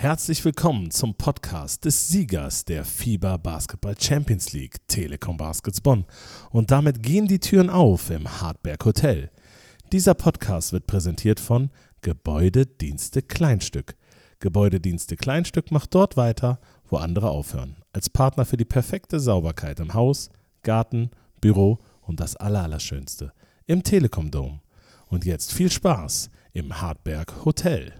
Herzlich willkommen zum Podcast des Siegers der FIBA Basketball Champions League, Telekom Baskets Bonn. Und damit gehen die Türen auf im Hartberg Hotel. Dieser Podcast wird präsentiert von Gebäudedienste Kleinstück. Gebäudedienste Kleinstück macht dort weiter, wo andere aufhören. Als Partner für die perfekte Sauberkeit im Haus, Garten, Büro und das Allerallerschönste im Telekom Dome. Und jetzt viel Spaß im Hartberg Hotel.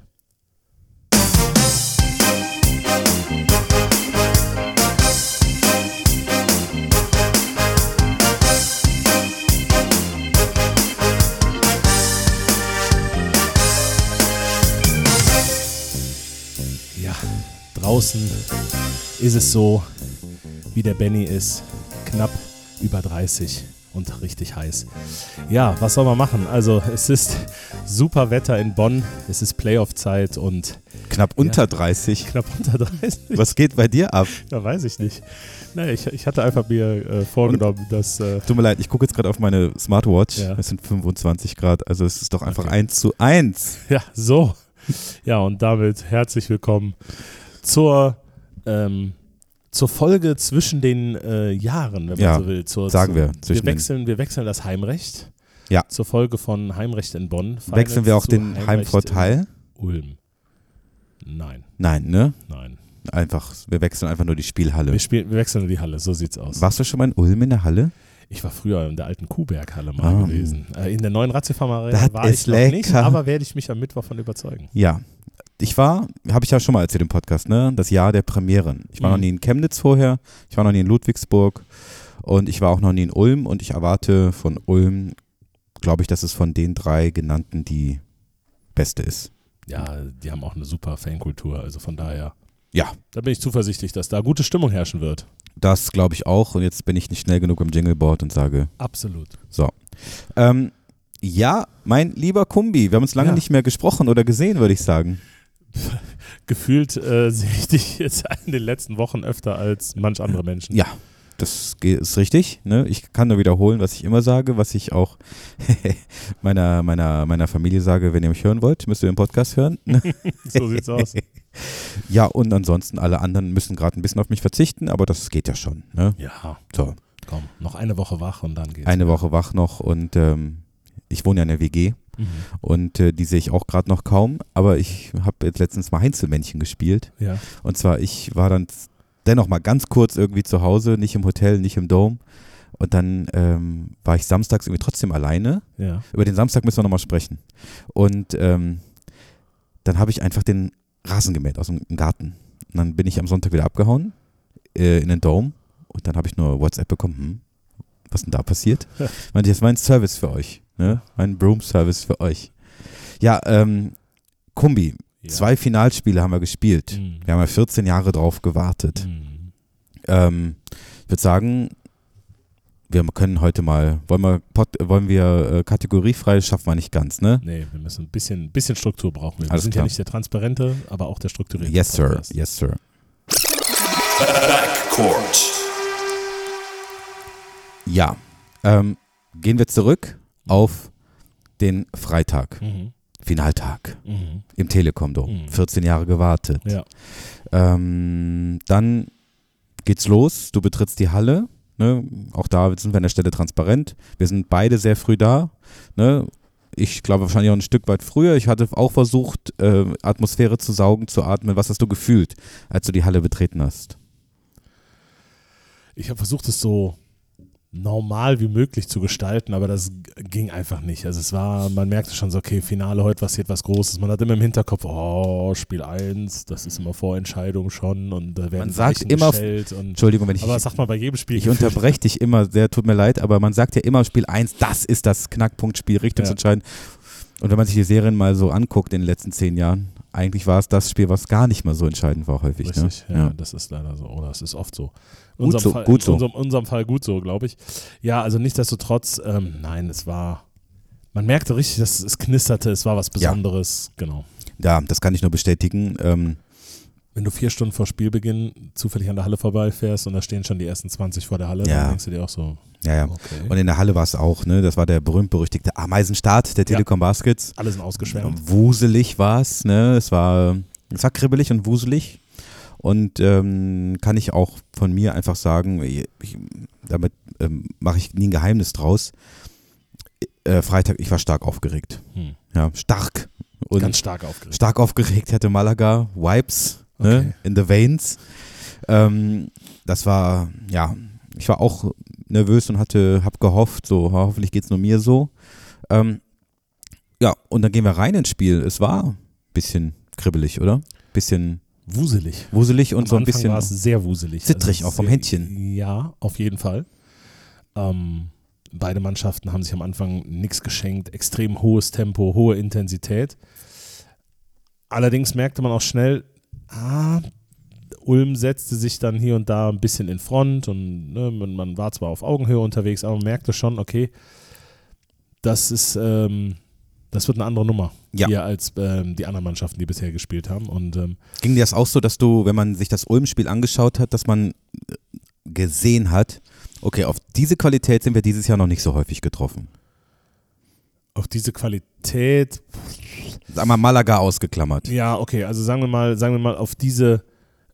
Ja, draußen ist es so, wie der Benny ist, knapp über 30 und richtig heiß. Ja, was soll man machen? Also es ist super Wetter in Bonn, es ist Playoff-Zeit und Knapp unter 30. knapp unter 30. Was geht bei dir ab? Ja, weiß ich nicht. Naja, ich, ich hatte einfach mir äh, vorgenommen, dass. Äh, Tut mir leid, ich gucke jetzt gerade auf meine Smartwatch. Ja. Es sind 25 Grad, also es ist doch einfach Okay. 1 zu 1. ja, so. Ja, und damit herzlich willkommen zur, ähm, zur Folge zwischen den äh, Jahren, wenn man Ja, so will. Zur, sagen wir, Wir zwischen den- wechseln, wir wechseln das Heimrecht. Ja. Zur Folge von Heimrecht in Bonn. Wechseln wir auch den Heimrecht Heimvorteil? Ulm. Nein, Nein, ne? nein. Einfach, wir wechseln einfach nur die Spielhalle. Wir, spielen, wir wechseln nur die Halle, so sieht's aus. Warst du schon mal in Ulm in der Halle? Ich war früher in der alten Kuhberghalle mal Ah. gewesen. Äh, in der neuen Ratiofarm Das Arena war ich ist noch lecker. nicht, aber werde ich mich am Mittwoch von überzeugen. Ja. Ich war, habe ich ja schon mal erzählt im Podcast, ne? Das Jahr der Premieren. Ich war Mhm. noch nie in Chemnitz vorher, ich war noch nie in Ludwigsburg und ich war auch noch nie in Ulm und ich erwarte von Ulm, glaube ich, dass es von den drei genannten die beste ist. Ja, die haben auch eine super Fankultur, also von daher. Ja. Da bin ich zuversichtlich, dass da gute Stimmung herrschen wird. Das glaube ich auch. Und jetzt bin ich nicht schnell genug beim Jingleboard und sage, Absolut. ähm, ja, mein lieber Kumbi, wir haben uns lange Ja. nicht mehr gesprochen oder gesehen, würde ich sagen. Gefühlt äh, sehe ich dich jetzt in den letzten Wochen öfter als manch andere Menschen. Ja, das ist richtig. Ne? Ich kann nur wiederholen, was ich immer sage, was ich auch meiner, meiner, meiner Familie sage, wenn ihr mich hören wollt, müsst ihr den Podcast hören. So sieht's aus. ja, und ansonsten alle anderen müssen gerade ein bisschen auf mich verzichten, aber das geht ja schon. Ne? Ja, So, komm, noch eine Woche wach und dann geht's. eine Woche wach noch und ähm, ich wohne ja in der WG Mhm. und äh, die sehe ich auch gerade noch kaum, aber ich habe jetzt letztens mal Heinzelmännchen gespielt. Ja. Und zwar, ich war dann dennoch mal ganz kurz irgendwie zu Hause, nicht im Hotel, nicht im Dome. Und dann ähm, war ich samstags irgendwie trotzdem alleine. Ja. Über den Samstag müssen wir nochmal sprechen. Und ähm, dann habe ich einfach den Rasen gemäht aus dem Garten. Und dann bin ich am Sonntag wieder abgehauen äh, in den Dome. Und dann habe ich nur WhatsApp bekommen, hm, was denn da passiert? Meinte, das ist mein Service für euch. Ne? Mein Broom-Service für euch. Ja, ähm, Kumbi, ja. zwei Finalspiele haben wir gespielt. Mhm. Wir haben ja 14 Jahre drauf gewartet. Mhm. Ähm, ich würde sagen, wir können heute mal, wollen wir, wollen wir äh, kategoriefrei, das schaffen wir nicht ganz, ne? Nee, wir müssen ein bisschen, ein bisschen Struktur brauchen. Wir, wir Alles sind klar. ja nicht der transparente, aber auch der strukturierte. Yes, sir, Podcast. yes, sir. Backcourt. Ja, ähm, gehen wir zurück auf den Freitag, Mhm. Finaltag Mhm. im Telekom Dome. Mhm. 14 Jahre gewartet. Ja. Ähm, dann geht's los, du betrittst die Halle. Ne? Auch da sind wir an der Stelle transparent. Wir sind beide sehr früh da. Ne? Ich glaube wahrscheinlich auch ein Stück weit früher. Ich hatte auch versucht, äh, Atmosphäre zu saugen, zu atmen. Was hast du gefühlt, als du die Halle betreten hast? Ich habe versucht, es so normal wie möglich zu gestalten, aber das ging einfach nicht. Also es war, man merkte schon so, okay, Finale, heute passiert was Großes. Man hat immer im Hinterkopf, oh, Spiel 1, das ist immer Vorentscheidung schon und da werden Man sagt Weichen immer- gestellt und Entschuldigung, wenn ich, aber das sagt man bei jedem Spiel. ich gefühlt. unterbreche dich immer sehr, tut mir leid, aber man sagt ja immer Spiel 1, das ist das Knackpunktspiel, richtungsentscheidend. Und wenn man sich die Serien mal so anguckt in den letzten zehn Jahren, eigentlich war es das Spiel, was gar nicht mal so entscheidend war häufig. Richtig, ne? ja, das ist leider so. Oder es ist oft so. In Gut unserem so, Fall, gut so. Unserem, unserem Fall gut so, glaube ich. Ja, also nichtsdestotrotz, ähm, nein, es war, man merkte richtig, dass es knisterte, es war was Ja. Besonderes, genau. ja, das kann ich nur bestätigen. Ähm, Wenn du vier Stunden vor Spielbeginn zufällig an der Halle vorbeifährst und da stehen schon die ersten 20 vor der Halle, Ja. dann denkst du dir auch so, ja, ja. okay. Und in der Halle war es auch, ne? Das war der berühmt-berüchtigte Ameisenstart der Ja. Telekom Baskets. Alle sind ausgeschwärmt. Wuselig war es, ne? Es war Es war kribbelig und wuselig. Und ähm, kann ich auch von mir einfach sagen, ich, damit ähm, mache ich nie ein Geheimnis draus. Äh, Freitag, ich war stark aufgeregt. Hm. Ja, stark. Und Ganz stark aufgeregt. stark aufgeregt hätte Malaga. Wipes ne, Okay. in the veins. Ähm, das war, ja, ich war auch nervös und hatte, hab gehofft, so hoffentlich geht's nur mir so. Ähm, ja, und dann gehen wir rein ins Spiel. Es war ein bisschen kribbelig, oder? Bisschen Wuselig. wuselig und Am so ein Anfang bisschen. war es sehr wuselig. zittrig, auch vom sehr- Händchen. Ja, auf jeden Fall. Ähm, beide Mannschaften haben sich am Anfang nichts geschenkt. Extrem hohes Tempo, hohe Intensität. Allerdings merkte man auch schnell, ah, Ulm setzte sich dann hier und da ein bisschen in Front und ne, man, war zwar auf Augenhöhe unterwegs, aber man merkte schon, okay, das ist, ähm, das wird eine andere Nummer Ja. hier als ähm, die anderen Mannschaften, die bisher gespielt haben. Und ähm, Ging dir das auch so, dass du, wenn man sich das Ulm-Spiel angeschaut hat, dass man äh, gesehen hat, okay, auf diese Qualität sind wir dieses Jahr noch nicht so häufig getroffen. Auf diese Qualität, Sag mal Malaga ausgeklammert. Ja, okay, also sagen wir mal, sagen wir mal auf diese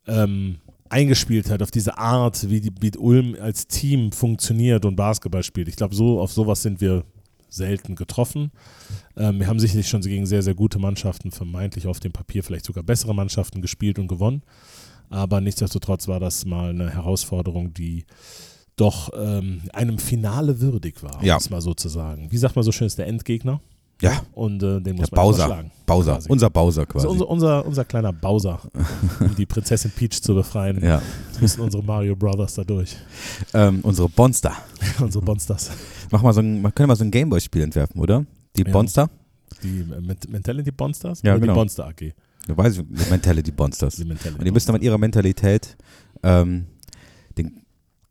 ähm, Eingespieltheit, auf diese Art, wie, die, wie Ulm als Team funktioniert und Basketball spielt. Ich glaube, so auf sowas sind wir selten getroffen. Ähm, wir haben sicherlich schon gegen sehr, sehr gute Mannschaften, vermeintlich auf dem Papier vielleicht sogar bessere Mannschaften gespielt und gewonnen. Aber nichtsdestotrotz war das mal eine Herausforderung, die doch ähm, einem Finale würdig war, um Ja. es mal so zu sagen. Wie sagt man so schön, ist der Endgegner Ja, und äh, den muss man Bowser. schlagen. Bowser. quasi. Unser Bowser quasi. Also unser, unser, unser kleiner Bowser, um die Prinzessin Peach zu befreien, ja. müssen unsere Mario Brothers da durch. ähm, unsere Bonster. unsere Monsters. Mach mal so ein, man könnte mal so ein Gameboy-Spiel entwerfen, oder? Die Ja. Bonster? Die äh, Ment- Mentality Monsters? Ja, Oder genau. Die Monster AG. Du weißt, die Mentality Bonsters. Die Mentality Und die müssen dann mit ihrer Mentalität ähm,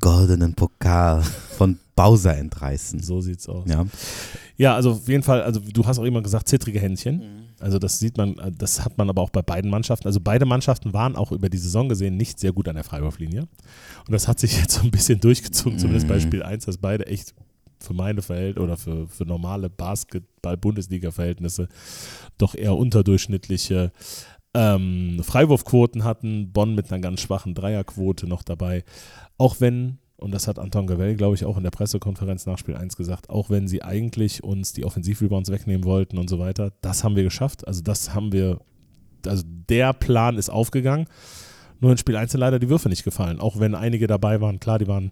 goldenen Pokal von Bowser entreißen. So sieht's aus. Ja. Ja. also auf jeden Fall, also du hast auch immer gesagt, zittrige Händchen. Also das sieht man, äh, das hat man aber auch bei beiden Mannschaften. Also beide Mannschaften waren auch über die Saison gesehen nicht sehr gut an der Freiwurflinie. Und das hat sich jetzt so ein bisschen durchgezogen, zumindest bei Mhm. Spiel 1, dass beide echt für meine Verhältnisse oder für, für normale Basketball-Bundesliga-Verhältnisse doch eher unterdurchschnittliche ähm, Freiwurfquoten hatten. Bonn mit einer ganz schwachen Dreierquote noch dabei. Auch wenn, und das hat Anton Gavell, glaube ich, auch in der Pressekonferenz nach Spiel 1 gesagt, auch wenn sie eigentlich uns die Offensivrebounds wegnehmen wollten und so weiter, das haben wir geschafft. Also das haben wir, also der Plan ist aufgegangen. Nur in Spiel 1 sind leider die Würfe nicht gefallen. Auch wenn einige dabei waren, klar, die waren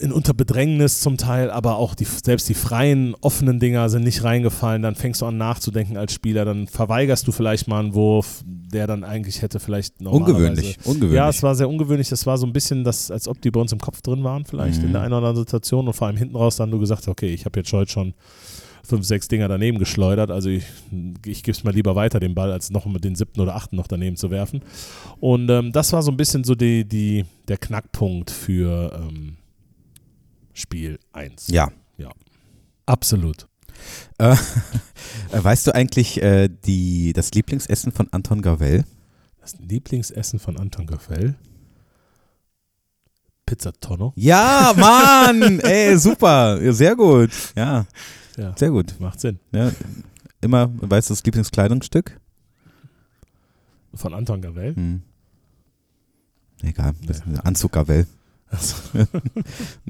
in unter Bedrängnis zum Teil, aber auch die, selbst die freien, offenen Dinger sind nicht reingefallen. Dann fängst du an nachzudenken als Spieler, dann verweigerst du vielleicht mal einen Wurf, der dann eigentlich hätte vielleicht normalerweise Ungewöhnlich. Ungewöhnlich. ja, es war sehr ungewöhnlich. Das war so ein bisschen, das, als ob die bei uns im Kopf drin waren, vielleicht Mhm. in der einen oder anderen Situation. Und vor allem hinten raus dann du gesagt hast, okay, ich habe jetzt heute schon fünf, sechs Dinger daneben geschleudert. Also ich, ich gebe es mal lieber weiter, den Ball, als noch mit den siebten oder achten noch daneben zu werfen. Und ähm, das war so ein bisschen so die, die, der Knackpunkt für ähm, Spiel 1. ja. Absolut. Äh, weißt du eigentlich äh, die, das Lieblingsessen von Anton Gavell? Das Lieblingsessen von Anton Gaffel. Pizza Tonno. Ja, Mann! Ey, super. Ja, Sehr gut. Ja, Ja, sehr gut. macht Sinn. Ja, immer, weißt du, das Lieblingskleidungsstück? Von Anton Gavel. Hm. Egal, das ist ein Anzug Gavell.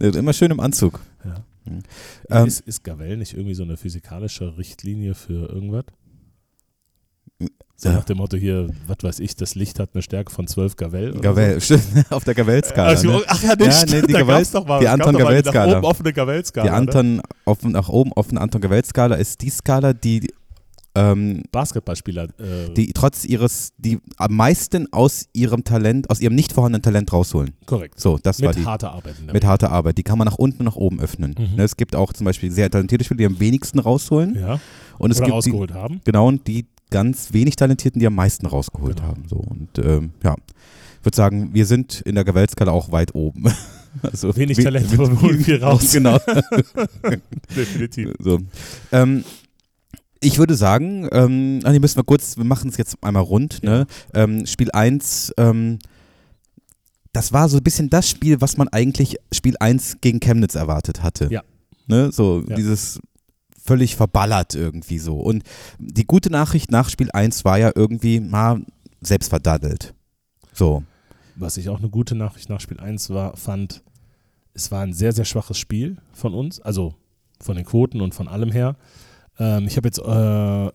Also, Immer schön im Anzug. ja. Hm. Ähm, ist, ist Gavel nicht irgendwie so eine physikalische Richtlinie für irgendwas? So nach dem Motto hier, was weiß ich, das Licht hat eine Stärke von 12 Gavel. oder Gavell, stimmt, auf der So. Gavell-Skala. Also, ne? Ach ja, nicht, Ja, nee, die da Gavel- doch mal, die Anton die Gavel-Skala. Nach oben offene Gavel-Skala. Die Anton, auf, nach oben offene Anton Gavell-Skala ist die Skala, die, ähm? Basketballspieler. Äh, die trotz ihres, die am meisten aus ihrem Talent, aus ihrem nicht vorhandenen Talent rausholen. korrekt. So, das war Mit die. harter Arbeit. Mit harter Arbeit. Die kann man nach unten und nach oben öffnen. Mhm. Ne, es gibt auch zum Beispiel sehr talentierte Spieler, die am wenigsten rausholen. ja, Und es oder gibt die, rausgeholt haben. genau, und die ganz wenig Talentierten, die am meisten rausgeholt Genau. haben. So, und ähm, ja, ich würde sagen, wir sind in der Gavell-Skala auch weit oben. also, Wenig we- Talent, aber wir holen viel raus. Genau. Definitiv. So. Ähm, ich würde sagen, ähm, ah, nee, müssen wir kurz, wir machen es jetzt einmal rund. Ne? Ähm, Spiel 1, ähm, das war so ein bisschen das Spiel, was man eigentlich Spiel 1 gegen Chemnitz erwartet hatte. Ja. Ne? So Ja. dieses völlig verballert irgendwie so. Und die gute Nachricht nach Spiel 1 war ja irgendwie mal selbst verdaddelt. So. Was ich auch eine gute Nachricht nach Spiel 1 war, fand, es war ein sehr, sehr schwaches Spiel von uns, also von den Quoten und von allem her. Ähm, ich habe jetzt äh,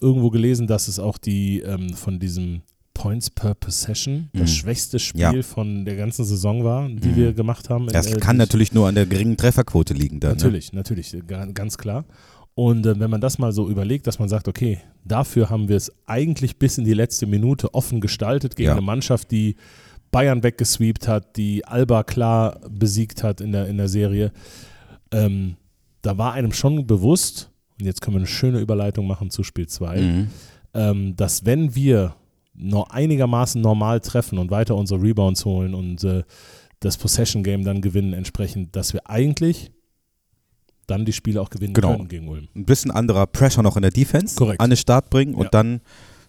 irgendwo gelesen, dass es auch die ähm, von diesem Points per Possession das Mhm. schwächste Spiel Ja. von der ganzen Saison war, die Mhm. wir gemacht haben. Das äh, kann natürlich nur an der geringen Trefferquote liegen dann. Ne? Natürlich, natürlich, äh, ga- ganz klar. Und äh, wenn man das mal so überlegt, dass man sagt, okay, dafür haben wir es eigentlich bis in die letzte Minute offen gestaltet gegen Ja. eine Mannschaft, die Bayern weggesweept hat, die Alba klar besiegt hat in der, in der Serie. Ähm, da war einem schon bewusst, und jetzt können wir eine schöne Überleitung machen zu Spiel 2, Mhm. ähm, dass wenn wir noch einigermaßen normal treffen und weiter unsere Rebounds holen und äh, das Possession Game dann gewinnen entsprechend, dass wir eigentlich dann die Spiele auch gewinnen Genau. können gegen Ulm. Ein bisschen anderer Pressure noch in der Defense Korrekt. an den Start bringen und Ja. dann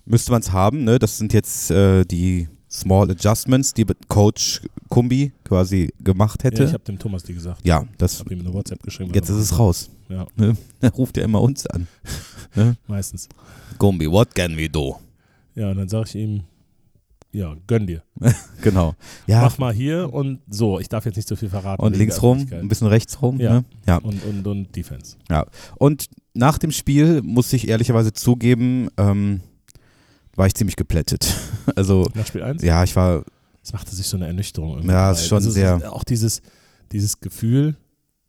müsste man es haben. Ne? Das sind jetzt äh, die Small Adjustments, die Coach Kumbi quasi gemacht Ja, ich hätte. habe dem Thomas die gesagt. Ja, Ich das habe ihm eine WhatsApp geschrieben. jetzt ist es raus. Ja, Ne? Er ruft ja immer uns an. meistens. Kumbi, what can we do? Ja, und dann sage ich ihm, ja, gönn dir. Genau. Ja, Mach mal hier und so. Ich darf jetzt nicht so viel verraten. und links rum, ein bisschen rechts rum. Ja. Ne? ja. Und, und, und Defense. Und nach dem Spiel muss ich ehrlicherweise zugeben, ähm, war ich ziemlich geplättet. Also, Nach Spiel 1? ja, ich war, Es machte sich so eine Ernüchterung. irgendwie Ja, ist schon Also sehr- ist Auch dieses, dieses Gefühl,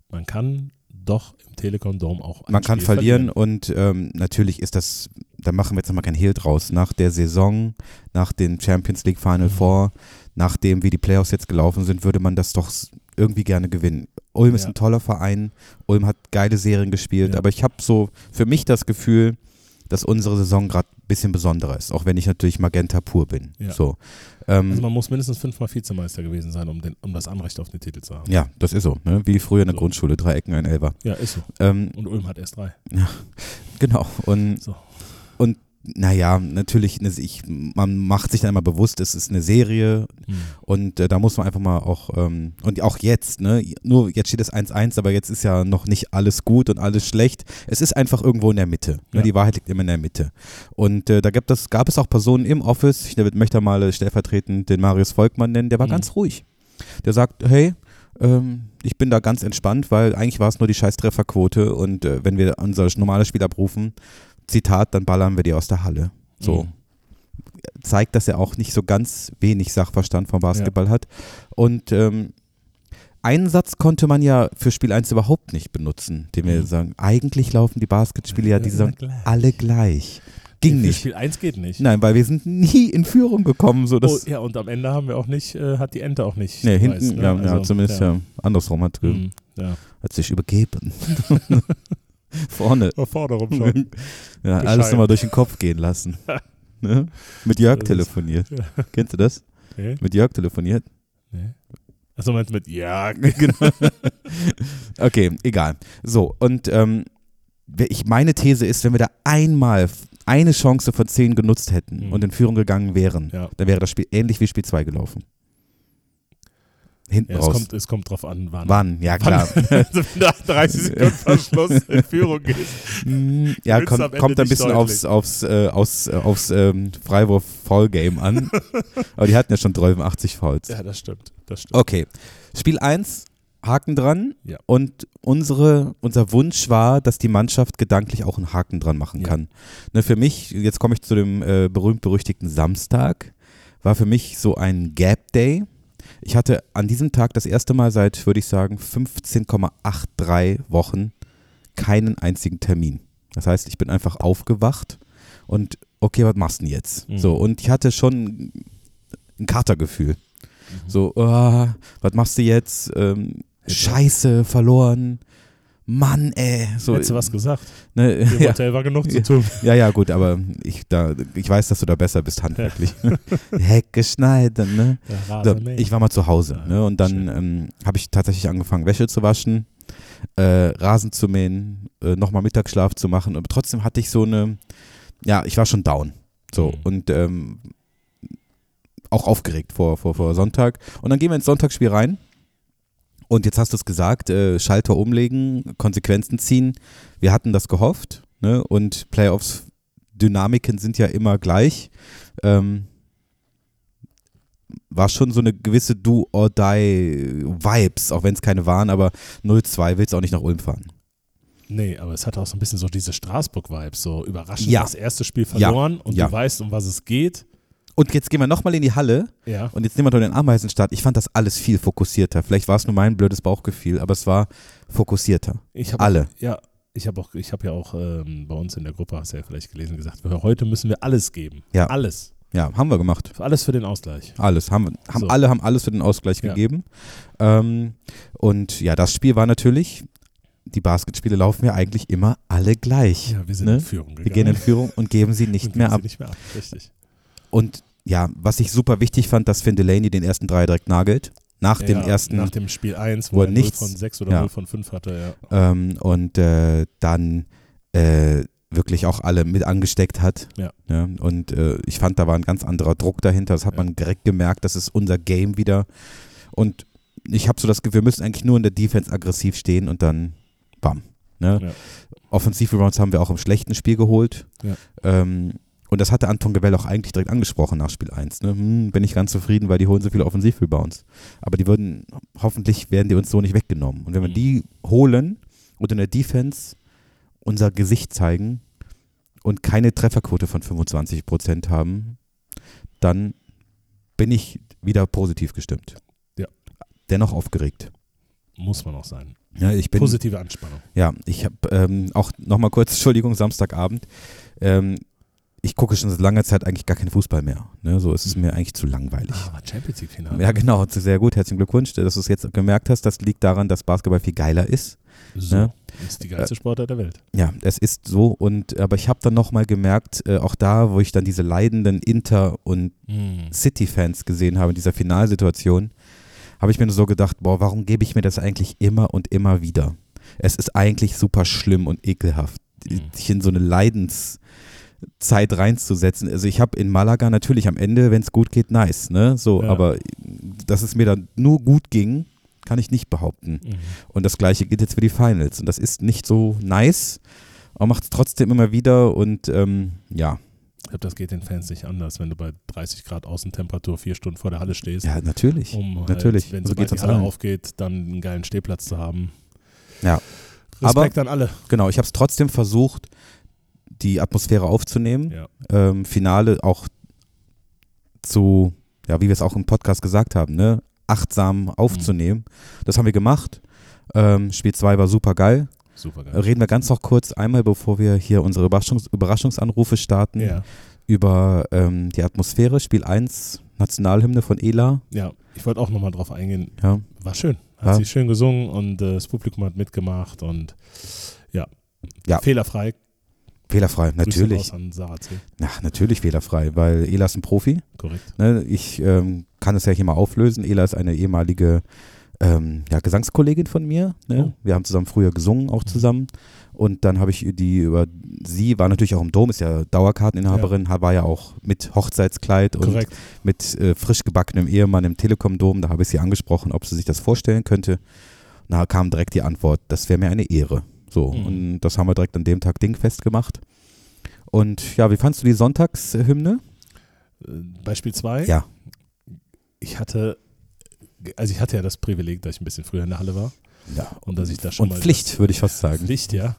man kann doch im Telekom Dome auch man kann Spiel verlieren und ähm, natürlich ist das, da machen wir jetzt nochmal kein Hehl draus. Nach der Saison, nach dem Champions League Final Mhm. Four, nachdem wie die Playoffs jetzt gelaufen sind, würde man das doch irgendwie gerne gewinnen. Ulm ist Ja. ein toller Verein, Ulm hat geile Serien gespielt, Ja. aber ich habe so für mich das Gefühl, dass unsere Saison gerade bisschen besonderer ist, auch wenn ich natürlich Magenta pur bin. Ja. So. Ähm, Also man muss mindestens fünfmal Vizemeister gewesen sein, um, den, um das Anrecht auf den Titel zu haben. ja, das ist so, ne? wie früher in der So. Grundschule, drei Ecken, ein Elfer. Ja, ist so. Ähm, Und Ulm hat erst drei. genau, und So. Und naja, natürlich, ne, ich, man macht sich dann immer bewusst, es ist eine Serie Hm. und äh, da muss man einfach mal auch, ähm, und auch jetzt, ne, nur jetzt steht es 1-1, aber jetzt ist ja noch nicht alles gut und alles schlecht. Es ist einfach irgendwo in der Mitte. Ne, Ja. Die Wahrheit liegt immer in der Mitte. Und äh, da gab es, gab es auch Personen im Office, ich möchte mal stellvertretend den Marius Volkmann nennen, der war Mhm. ganz ruhig. Der sagt, hey, ähm, ich bin da ganz entspannt, weil eigentlich war es nur die Scheißtrefferquote und äh, wenn wir unser normales Spiel abrufen, Zitat, dann ballern wir die aus der Halle. So. Mhm. Zeigt, dass er auch nicht so ganz wenig Sachverstand vom Basketball hat. Und ähm, einen Satz konnte man ja für Spiel 1 überhaupt nicht benutzen, den wir Mhm. sagen, eigentlich laufen die Basketspiele ja diese Saison gleich. alle gleich. Ging nicht. Spiel 1 geht nicht. Nein, weil wir sind nie in Führung gekommen. So oh, ja, und am Ende haben wir auch nicht, äh, hat die Ente auch nicht. nee, hinten, weißt, ne? ja, ja, Also, zumindest ja. andersrum hat, Mhm, ja. hat sich übergeben. Vorne. Verforderung schon. Ja, Bescheid. alles nochmal durch den Kopf gehen lassen. ne? Mit Jörg Das ist- telefoniert. Ja. Kennst du das? Nee, Mit Jörg telefoniert? nee. Achso, meinst du mit, ja, genau. Okay, egal. So, und ähm, ich, meine These ist, wenn wir da einmal eine Chance von zehn genutzt hätten Mhm. und in Führung gegangen wären, ja. dann wäre das Spiel ähnlich wie Spiel 2 gelaufen. Hinten ja es, raus. kommt, es kommt drauf an, wann. Wann? Ja, klar. also wenn nach 30 Sekunden Verschluss in Führung gehst. Mm, ja, kommt, kommt ein bisschen aufs, deutlich. aufs, äh, aufs, äh, aufs ähm, Freiwurf-Foul-Game an. Aber die hatten ja schon 83 Fouls. Ja, das stimmt. Das stimmt. Okay, Spiel 1, Haken dran. Ja. Und unsere, unser Wunsch war, dass die Mannschaft gedanklich auch einen Haken dran machen Ja. kann. Ne, für mich, jetzt komme ich zu dem äh, berühmt-berüchtigten Samstag, war für mich so ein Gap Day. Ich hatte an diesem Tag das erste Mal seit, würde ich sagen, 15,83 Wochen keinen einzigen Termin. Das heißt, ich bin einfach aufgewacht und okay, was machst du denn jetzt? Mhm. So, und ich hatte schon ein Katergefühl. Mhm. So, oh, was machst du jetzt? Ähm, Scheiße, verloren. Mann, ey. So, Hättest du was gesagt? ne, Im ja, Hotel war genug zu tun. ja, ja, gut, aber ich, da, ich weiß, dass du da besser bist handwerklich. Heck geschneit, ne? So, ich war mal zu Hause Ja, ne? und dann ähm, habe ich tatsächlich angefangen, Wäsche zu waschen, äh, Rasen zu mähen, äh, nochmal Mittagsschlaf zu machen. Aber trotzdem hatte ich so eine, ja, ich war schon down. So Mhm. und ähm, auch aufgeregt vor, vor, vor Sonntag. Und dann gehen wir ins Sonntagsspiel rein. Und jetzt hast du es gesagt, äh, Schalter umlegen, Konsequenzen ziehen. Wir hatten das gehofft. ne? Und Playoffs-Dynamiken sind ja immer gleich. Ähm, war schon so eine gewisse Do-or-Die-Vibes, auch wenn es keine waren, aber 0-2 willst du auch nicht nach Ulm fahren. Nee, aber es hat auch so ein bisschen so diese Straßburg-Vibes, so überraschend Ja. das erste Spiel verloren und Ja. du weißt, um was es geht. Und jetzt gehen wir nochmal in die Halle Ja. und jetzt nehmen wir doch den Ameisenstart. Ich fand das alles viel fokussierter. Vielleicht war es nur mein blödes Bauchgefühl, aber es war fokussierter. Ich hab Alle. Ja, ich habe auch, ich habe ja auch ähm, bei uns in der Gruppe, hast du ja vielleicht gelesen, gesagt, für heute müssen wir alles geben. Ja. Alles. Ja, haben wir gemacht. Alles für den Ausgleich. Alles. Haben, wir- haben So. Alle haben alles für den Ausgleich Ja. gegeben. Ähm, und ja, das Spiel war natürlich, die Basketspiele laufen ja eigentlich immer alle gleich. Ja, wir sind Ne? in Führung gegangen. Wir gehen in Führung und geben sie nicht Und mehr ab. Nicht mehr ab, richtig. Und ja, was ich super wichtig fand, dass Finn Delaney den ersten Dreier direkt nagelt. Nach dem ja, ersten. Nach dem Spiel 1, wo wo er 0 nichts- von 6 oder ja. 0 von 5 hatte. Ja. ähm, und äh, dann äh, wirklich auch alle mit angesteckt hat. Ja. und äh, ich fand, da war ein ganz anderer Druck dahinter. Das hat Ja. man direkt gemerkt. Das ist unser Game wieder. Und ich habe so das Gefühl, wir müssen eigentlich nur in der Defense aggressiv stehen und dann bam. Ne? Ja. Offensiv-Rebounds haben wir auch im schlechten Spiel geholt. Ja. Ähm, und das hatte Anton Gebell auch eigentlich direkt angesprochen nach Spiel 1. Ne? Hm, bin ich ganz zufrieden, weil die holen so viele Offensiv-Rebounds. Aber die würden, hoffentlich werden die uns so nicht weggenommen. Und wenn wir Mhm. die holen und in der Defense unser Gesicht zeigen und keine Trefferquote von 25 Prozent haben, dann bin ich wieder positiv gestimmt. Ja. Dennoch aufgeregt. Muss man auch sein. Ja, ich bin, Positive Anspannung. ja, ich habe ähm, auch nochmal kurz, Entschuldigung, Samstagabend. Ähm, ich gucke schon seit langer Zeit eigentlich gar keinen Fußball mehr. Ne? So ist es mir eigentlich zu langweilig. Ah, Champions League-Finale. Ja, genau, sehr gut. Herzlichen Glückwunsch, dass du es jetzt gemerkt hast. Das liegt daran, dass Basketball viel geiler ist. So. Ne? Ist die geilste Sportart der Welt. Ja, es ist so. Und aber ich habe dann nochmal gemerkt, äh, auch da, wo ich dann diese leidenden Inter- und Mhm. City-Fans gesehen habe in dieser Finalsituation, habe ich mir nur so gedacht, boah, warum gebe ich mir das eigentlich immer und immer wieder? Es ist eigentlich super schlimm und ekelhaft, Mhm. sich in so eine Leidenszeit reinzusetzen. Also ich habe in Malaga natürlich am Ende, wenn es gut geht, nice, ne? So, Ja. aber dass es mir dann nur gut ging, kann ich nicht behaupten. Mhm. Und das gleiche gilt jetzt für die Finals. Und das ist nicht so nice, aber macht es trotzdem immer wieder und ähm, ja, Ich glaube, das geht den Fans nicht anders, wenn du bei 30 Grad Außentemperatur vier Stunden vor der Halle stehst. ja, natürlich. um halt, natürlich. wenn So geht's die Halle allen. aufgeht, dann einen geilen Stehplatz zu haben. Ja. Respekt an alle. Genau, ich habe es trotzdem versucht, die Atmosphäre aufzunehmen. Ja. Ähm, Finale auch zu, ja, wie wir es auch im Podcast gesagt haben, ne, achtsam aufzunehmen. Das haben wir gemacht. Ähm, Spiel 2 war super geil. Super geil. Reden wir ganz noch kurz einmal, bevor wir hier unsere Überraschungs Überraschungsanrufe starten, Ja. über ähm, die Atmosphäre. Spiel 1, Nationalhymne von Ela. ja, ich wollte auch nochmal drauf eingehen. Ja, War schön. Hat Ja. sie schön gesungen und äh, das Publikum hat mitgemacht und ja, Ja. fehlerfrei. Fehlerfrei, natürlich. Ja, natürlich fehlerfrei, weil Ela ist ein Profi. Korrekt. Ne, ich ähm, kann es ja hier mal auflösen. Ela ist eine ehemalige ähm, ja, Gesangskollegin von mir. Ne? Oh. Wir haben zusammen früher gesungen, auch zusammen. Und dann habe ich die über sie, war natürlich auch im Dom, ist ja Dauerkarteninhaberin, war ja auch mit Hochzeitskleid und Korrekt. mit äh, frisch gebackenem Ehemann im Telekom-Dom. Da habe ich sie angesprochen, ob sie sich das vorstellen könnte. Da kam direkt die Antwort, das wäre mir eine Ehre. So, Mhm. und das haben wir direkt an dem Tag dingfest gemacht. Und ja, wie fandst du die Sonntagshymne? Äh, Beispiel 2. Ja. Ich hatte, also ich hatte ja das Privileg, dass ich ein bisschen früher in der Halle war. Ja, Und dass ich da schon und mal Pflicht, würde ich fast sagen. Pflicht, ja.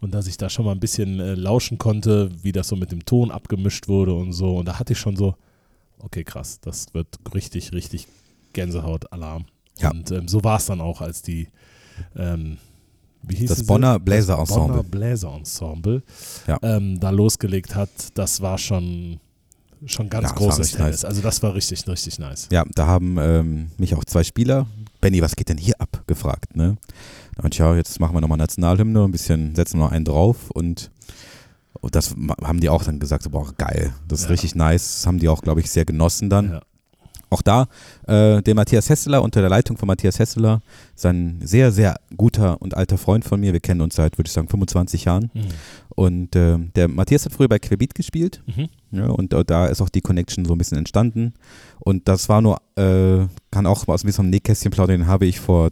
Und dass ich da schon mal ein bisschen äh, lauschen konnte, wie das so mit dem Ton abgemischt wurde und so. Und da hatte ich schon so, okay, krass, das wird richtig, richtig Gänsehaut-Alarm. Ja. Und ähm, so war es dann auch, als die, ähm, wie hieß Das? Bonner Bläser Ensemble. Bonner Bläser Ensemble Ja. ähm, da losgelegt hat. Das war schon, schon ganz Ja, großes Tennis. nice. Also das war richtig, richtig nice. Ja, da haben ähm, mich auch zwei Spieler, Benny, was geht denn hier ab, gefragt. Ne? Und ja, jetzt machen wir nochmal Nationalhymne, ein bisschen, setzen wir noch einen drauf und, und das haben die auch dann gesagt, so, boah, geil, das ist Ja. richtig nice. Das haben die auch, glaube ich, sehr genossen dann. Ja. Auch da, äh, der Matthias Hesseler, unter der Leitung von Matthias Hesseler, ist ein sehr, sehr guter und alter Freund von mir. Wir kennen uns seit, würde ich sagen, 25 Jahren. Mhm. Und äh, der Matthias hat früher bei Querbeat gespielt. Mhm. Ja, und da- da ist auch die Connection so ein bisschen entstanden. Und das war nur, äh, kann auch aus einem Nähkästchen plaudern, den habe ich vor,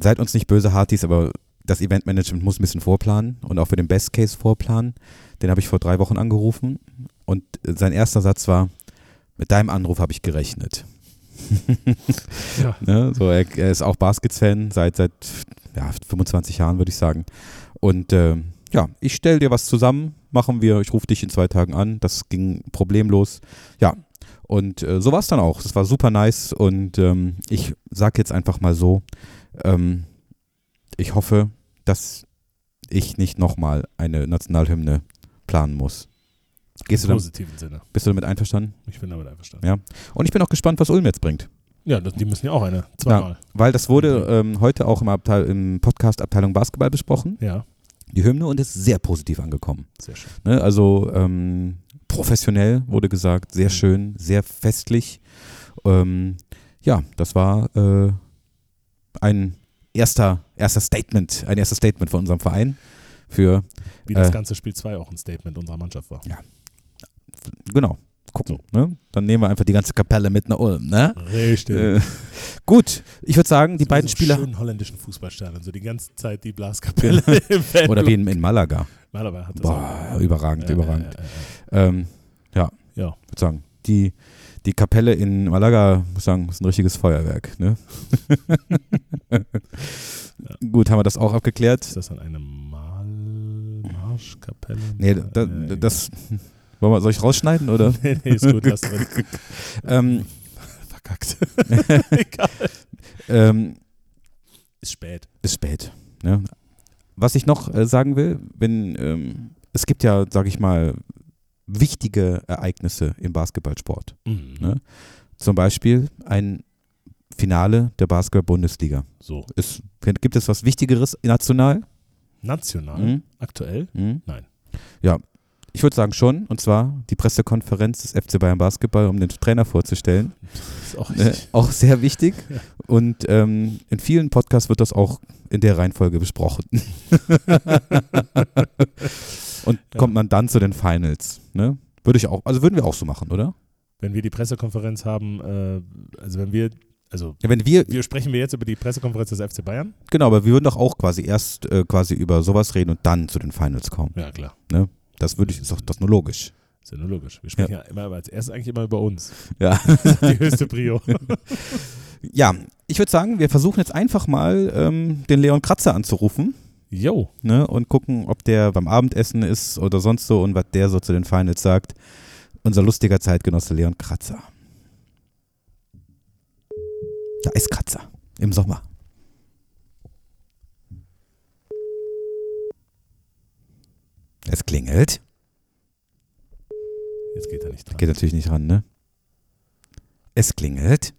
seid uns nicht böse Hartis, aber das Eventmanagement muss ein bisschen vorplanen und auch für den Best Case vorplanen. Den habe ich vor drei Wochen angerufen und sein erster Satz war, mit deinem Anruf habe ich gerechnet. Ja. ne? so, er, er ist auch Baskets-Fan seit, seit ja, 25 Jahren, würde ich sagen. Und äh, ja, ich stelle dir was zusammen, machen wir, ich rufe dich in zwei Tagen an. Das ging problemlos. Ja, und äh, so war es dann auch. Das war super nice und ähm, ich sage jetzt einfach mal so, ähm, ich hoffe, dass ich nicht nochmal eine Nationalhymne planen muss. Gehst du Im damit, positiven Sinne. bist du damit einverstanden? Ich bin damit einverstanden. Ja. Und ich bin auch gespannt, was Ulm jetzt bringt. Ja, die müssen ja auch eine. Zweimal. Weil das wurde ähm, heute auch im, Abteil, im Podcast Abteilung Basketball besprochen, Ja, die Hymne, und ist sehr positiv angekommen. sehr schön. Ne? Also ähm, professionell wurde gesagt, sehr schön, sehr festlich. Ähm, ja, das war äh, ein erster, erster Statement, ein erstes Statement von unserem Verein für, Wie das Äh. ganze Spiel 2 auch ein Statement unserer Mannschaft war. Genau, gucken. Ne? Dann nehmen wir einfach die ganze Kapelle mit nach Ulm. Ne? Richtig. Äh, gut, ich würde sagen, die So beiden so Spieler, schönen holländischen Fußballstadion, so die ganze Zeit die Blaskapelle oder wie in, in Malaga. Malabar hat das Boah, auch. überragend, Ja, überragend. Ja, ja, Ähm, ja, ja. ja. würde sagen, die, die Kapelle in Malaga, muss ich sagen, ist ein richtiges Feuerwerk. Ne? Gut, haben wir das auch abgeklärt? Ist das dann eine Mal Marschkapelle? Nee, da, Äh, das. Wollen wir, soll ich rausschneiden oder? nee, nee, ist gut, lass drin. ähm, Verkackt. Egal. ähm, Ist spät. ist spät. Ne? Was ich noch äh, sagen will, wenn ähm, es gibt ja, sage ich mal, wichtige Ereignisse im Basketballsport. Mhm. Ne? Zum Beispiel ein Finale der Basketball-Bundesliga. So. Ist, gibt es was Wichtigeres national? National? Mhm. Aktuell? Mhm. Nein. Ja, ich würde sagen schon. Und zwar die Pressekonferenz des FC Bayern Basketball, um den Trainer vorzustellen. Ist auch Ne, richtig. auch sehr wichtig. Ja. Und ähm, in vielen Podcasts wird das auch in der Reihenfolge besprochen. Und Ja. kommt man dann zu den Finals. Ne? Würde ich auch, also würden wir auch so machen, oder? Wenn wir die Pressekonferenz haben, äh, also wenn wir, also Ja, wenn wir, wir sprechen wir jetzt über die Pressekonferenz des FC Bayern? genau, aber wir würden doch auch quasi erst äh, quasi über sowas reden und dann zu den Finals kommen. Ja, klar. Das würde ich, ist doch das nur logisch. Ist ja nur logisch. Wir sprechen ja, immer aber als erstes eigentlich immer über uns. Ja. Die höchste Prio. Ja, ich würde sagen, wir versuchen jetzt einfach mal ähm, den Leon Kratzer anzurufen. Jo. ne, und gucken, ob der beim Abendessen ist oder sonst so und was der so zu den Finals sagt. Unser lustiger Zeitgenosse Leon Kratzer. Da ist Kratzer im Sommer. Es klingelt. Jetzt geht er nicht dran. Geht natürlich nicht ran, ne? Es klingelt.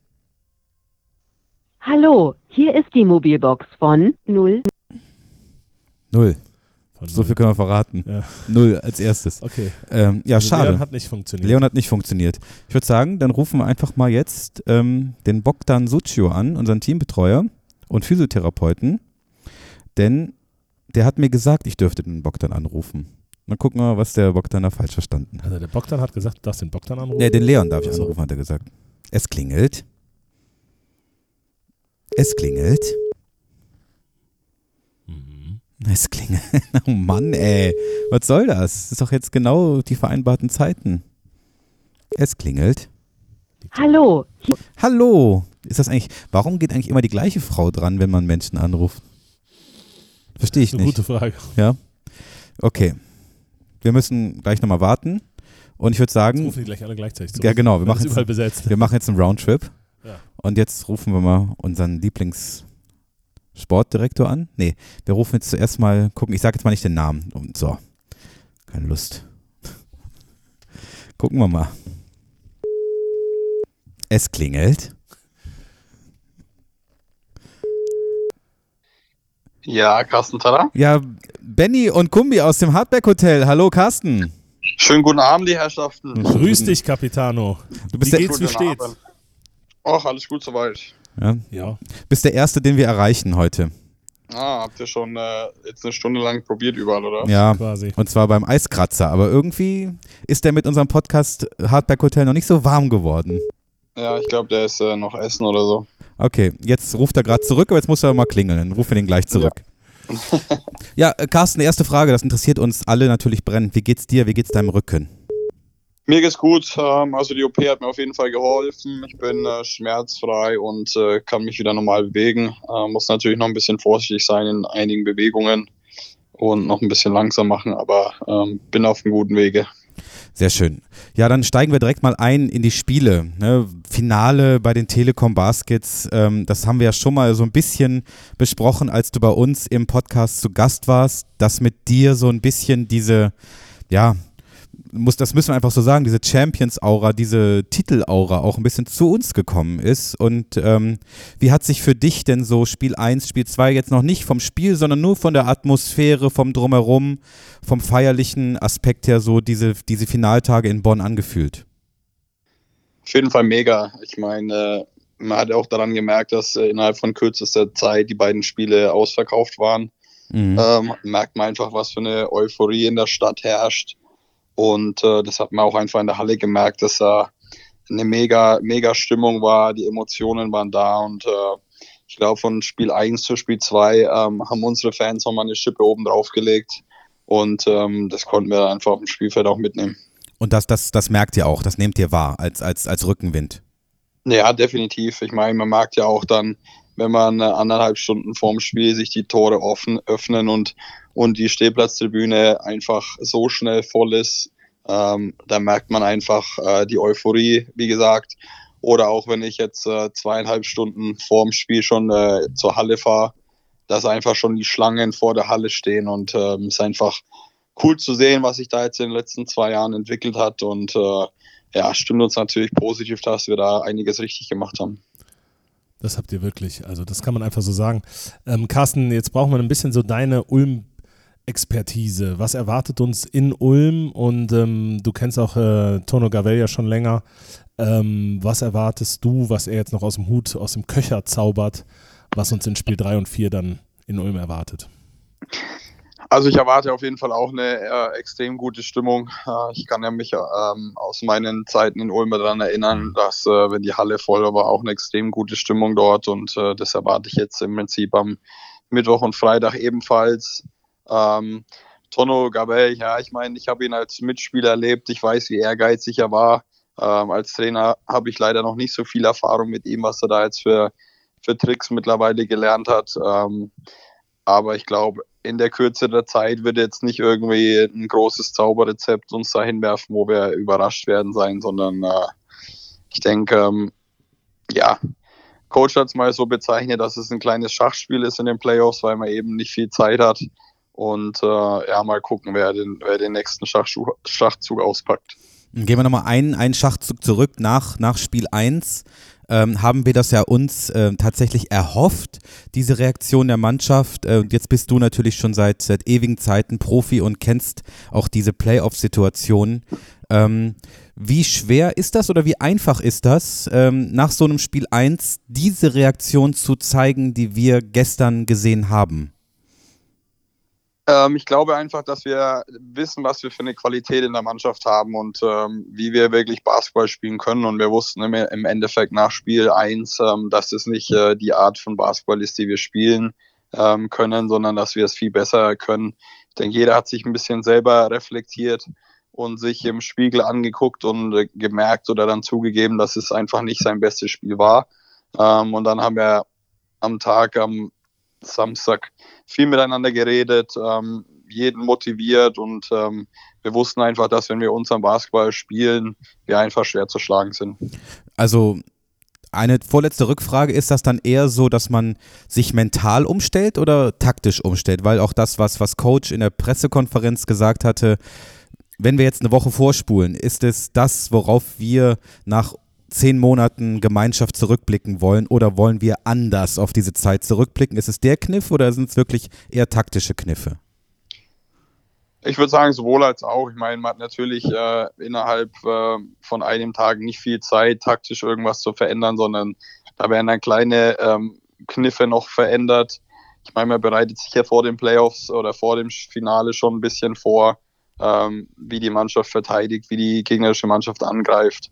Hallo, hier ist die Mobilbox von 0. Null. Von So viel können wir verraten. Ja. Null als erstes. Okay. Ähm, ja, Also schade. Leon hat nicht funktioniert. Leon hat nicht funktioniert. Ich würde sagen, dann rufen wir einfach mal jetzt ähm, den Bogdan Succio an, unseren Teambetreuer und Physiotherapeuten, denn der hat mir gesagt, ich dürfte den Bogdan anrufen. Dann gucken wir mal, was der Bogdan da falsch verstanden hat. Also der Bogdan hat gesagt, du darfst den Bogdan anrufen. Ne, den Leon darf ich anrufen, hat er gesagt. Es klingelt. Es klingelt. Mhm. Es klingelt. Oh Mann, ey. Was soll das? Das ist doch jetzt genau die vereinbarten Zeiten. Es klingelt. Hallo, Hallo. Ist das eigentlich, warum geht eigentlich immer die gleiche Frau dran, wenn man Menschen anruft? Verstehe ich Das ist eine nicht. gute Frage. Ja. Okay. Wir müssen gleich nochmal warten. Und ich würde Jetzt sagen, rufen die gleich alle gleichzeitig zurück. ja genau, wir machen, jetzt, besetzt. wir machen jetzt einen Roundtrip. Ja. Und jetzt rufen wir mal unseren Lieblingssportdirektor an. Nee, wir rufen jetzt zuerst mal, gucken, ich sage jetzt mal nicht den Namen. Und so. Keine Lust. Gucken wir mal. Es klingelt. Ja, Carsten Tada. Ja, Benny und Kumbi aus dem Hardback Hotel. Hallo Carsten. Schönen guten Abend, die Herrschaften. Grüß dich, Capitano. Du bist Wie der, geht's, wie steht's? Och, alles gut soweit. ja, Ja. bist der Erste, den wir erreichen heute. Ah, habt ihr schon äh, jetzt eine Stunde lang probiert überall, oder? Ja, Quasi. und zwar beim Eiskratzer. Aber irgendwie ist der mit unserem Podcast Hardback Hotel noch nicht so warm geworden. Ja, ich glaube, der ist äh, noch essen oder so. Okay, jetzt ruft er gerade zurück, aber jetzt muss er mal klingeln. Dann rufen wir den gleich zurück. ja, äh, Carsten, erste Frage, das interessiert uns alle natürlich brennend. Wie geht's dir, wie geht's deinem Rücken? Mir geht's gut. Ähm, also die OP hat mir auf jeden Fall geholfen. Ich bin äh, schmerzfrei und äh, kann mich wieder normal bewegen. Muss natürlich noch ein bisschen vorsichtig sein in einigen Bewegungen und noch ein bisschen langsam machen, aber ähm, bin auf einem guten Wege. Sehr schön. Ja, dann steigen wir direkt mal ein in die Spiele. Ne? Finale bei den Telekom Baskets, ähm, das haben wir ja schon mal so ein bisschen besprochen, als du bei uns im Podcast zu Gast warst, dass mit dir so ein bisschen diese, ja, muss, das müssen wir einfach so sagen, diese Champions-Aura, diese Titel-Aura auch ein bisschen zu uns gekommen ist. Und ähm, wie hat sich für dich denn so Spiel 1, Spiel 2 jetzt noch nicht vom Spiel, sondern nur von der Atmosphäre, vom Drumherum, vom feierlichen Aspekt her so diese, diese Finaltage in Bonn angefühlt? Auf jeden Fall mega. Ich meine, man hat auch daran gemerkt, dass äh, innerhalb von kürzester Zeit die beiden Spiele ausverkauft waren. Mhm. Ähm, merkt man einfach, was für eine Euphorie in der Stadt herrscht. Und äh, das hat man auch einfach in der Halle gemerkt, dass da eine mega, mega Stimmung war, die Emotionen waren da und äh, ich glaube, von Spiel 1 zu Spiel 2 ähm, haben unsere Fans nochmal eine Schippe oben drauf gelegt und ähm, das konnten wir einfach auf dem Spielfeld auch mitnehmen. Und das, das, das merkt ihr auch, das nehmt ihr wahr als, als, als Rückenwind? Ja, definitiv. Ich meine, man merkt ja auch dann, wenn man anderthalb Stunden vorm Spiel sich die Tore offen öffnen und und die Stehplatztribüne einfach so schnell voll ist, ähm, da merkt man einfach äh, die Euphorie, wie gesagt. Oder auch wenn ich jetzt äh, zweieinhalb Stunden vorm Spiel schon äh, zur Halle fahre, dass einfach schon die Schlangen vor der Halle stehen und es ähm, ist einfach cool zu sehen, was sich da jetzt in den letzten zwei Jahren entwickelt hat und äh, ja, stimmt uns natürlich positiv, dass wir da einiges richtig gemacht haben. Das habt ihr wirklich, also das kann man einfach so sagen. Ähm, Carsten, jetzt brauchen wir ein bisschen so deine Ulm Expertise. Was erwartet uns in Ulm? Und ähm, du kennst auch äh, Tono Gavel ja schon länger. Ähm, was erwartest du, was er jetzt noch aus dem Hut, aus dem Köcher zaubert, was uns in Spiel 3 und 4 dann in Ulm erwartet? Also ich erwarte auf jeden Fall auch eine äh, extrem gute Stimmung. Äh, ich kann ja mich ähm, aus meinen Zeiten in Ulm daran erinnern, dass äh, wenn die Halle voll war, auch eine extrem gute Stimmung dort und äh, das erwarte ich jetzt im Prinzip am Mittwoch und Freitag ebenfalls. Ähm, Tono Gabel, ja, ich meine, ich habe ihn als Mitspieler erlebt. Ich weiß, wie ehrgeizig er war. Ähm, als Trainer habe ich leider noch nicht so viel Erfahrung mit ihm, was er da jetzt für, für Tricks mittlerweile gelernt hat. Ähm, aber ich glaube, in der Kürze der Zeit wird jetzt nicht irgendwie ein großes Zauberrezept uns da hinwerfen, wo wir überrascht werden sein, sondern äh, ich denke, ähm, ja, Coach hat es mal so bezeichnet, dass es ein kleines Schachspiel ist in den Playoffs, weil man eben nicht viel Zeit hat. Und äh, ja, mal gucken, wer den, wer den nächsten Schachzug, Schachzug auspackt. Gehen wir nochmal einen, einen Schachzug zurück nach, nach Spiel 1. Ähm, haben wir das ja uns äh, tatsächlich erhofft, diese Reaktion der Mannschaft. Äh, jetzt bist du natürlich schon seit, seit ewigen Zeiten Profi und kennst auch diese Playoff-Situation. Ähm, wie schwer ist das oder wie einfach ist das, ähm, nach so einem Spiel 1 diese Reaktion zu zeigen, die wir gestern gesehen haben? Ähm, ich glaube einfach, dass wir wissen, was wir für eine Qualität in der Mannschaft haben und ähm, wie wir wirklich Basketball spielen können. Und wir wussten im, Endeffekt nach Spiel 1, ähm, dass es nicht äh, die Art von Basketball ist, die wir spielen ähm, können, sondern dass wir es viel besser können. Ich denke, jeder hat sich ein bisschen selber reflektiert und sich im Spiegel angeguckt und äh, gemerkt oder dann zugegeben, dass es einfach nicht sein bestes Spiel war. Ähm, und dann haben wir am Tag, am Samstag viel miteinander geredet, ähm, jeden motiviert und ähm, wir wussten einfach, dass wenn wir unseren Basketball spielen, wir einfach schwer zu schlagen sind. Also eine vorletzte Rückfrage, ist das dann eher so, dass man sich mental umstellt oder taktisch umstellt? Weil auch das, was, was Coach in der Pressekonferenz gesagt hatte, wenn wir jetzt eine Woche vorspulen, ist es das, worauf wir nach zehn Monaten Gemeinschaft zurückblicken wollen oder wollen wir anders auf diese Zeit zurückblicken? Ist es der Kniff oder sind es wirklich eher taktische Kniffe? Ich würde sagen, sowohl als auch. Ich meine, man hat natürlich äh, innerhalb äh, von einem Tag nicht viel Zeit, taktisch irgendwas zu verändern, sondern da werden dann kleine ähm, Kniffe noch verändert. Ich meine, man bereitet sich ja vor den Playoffs oder vor dem Finale schon ein bisschen vor, ähm, wie die Mannschaft verteidigt, wie die gegnerische Mannschaft angreift.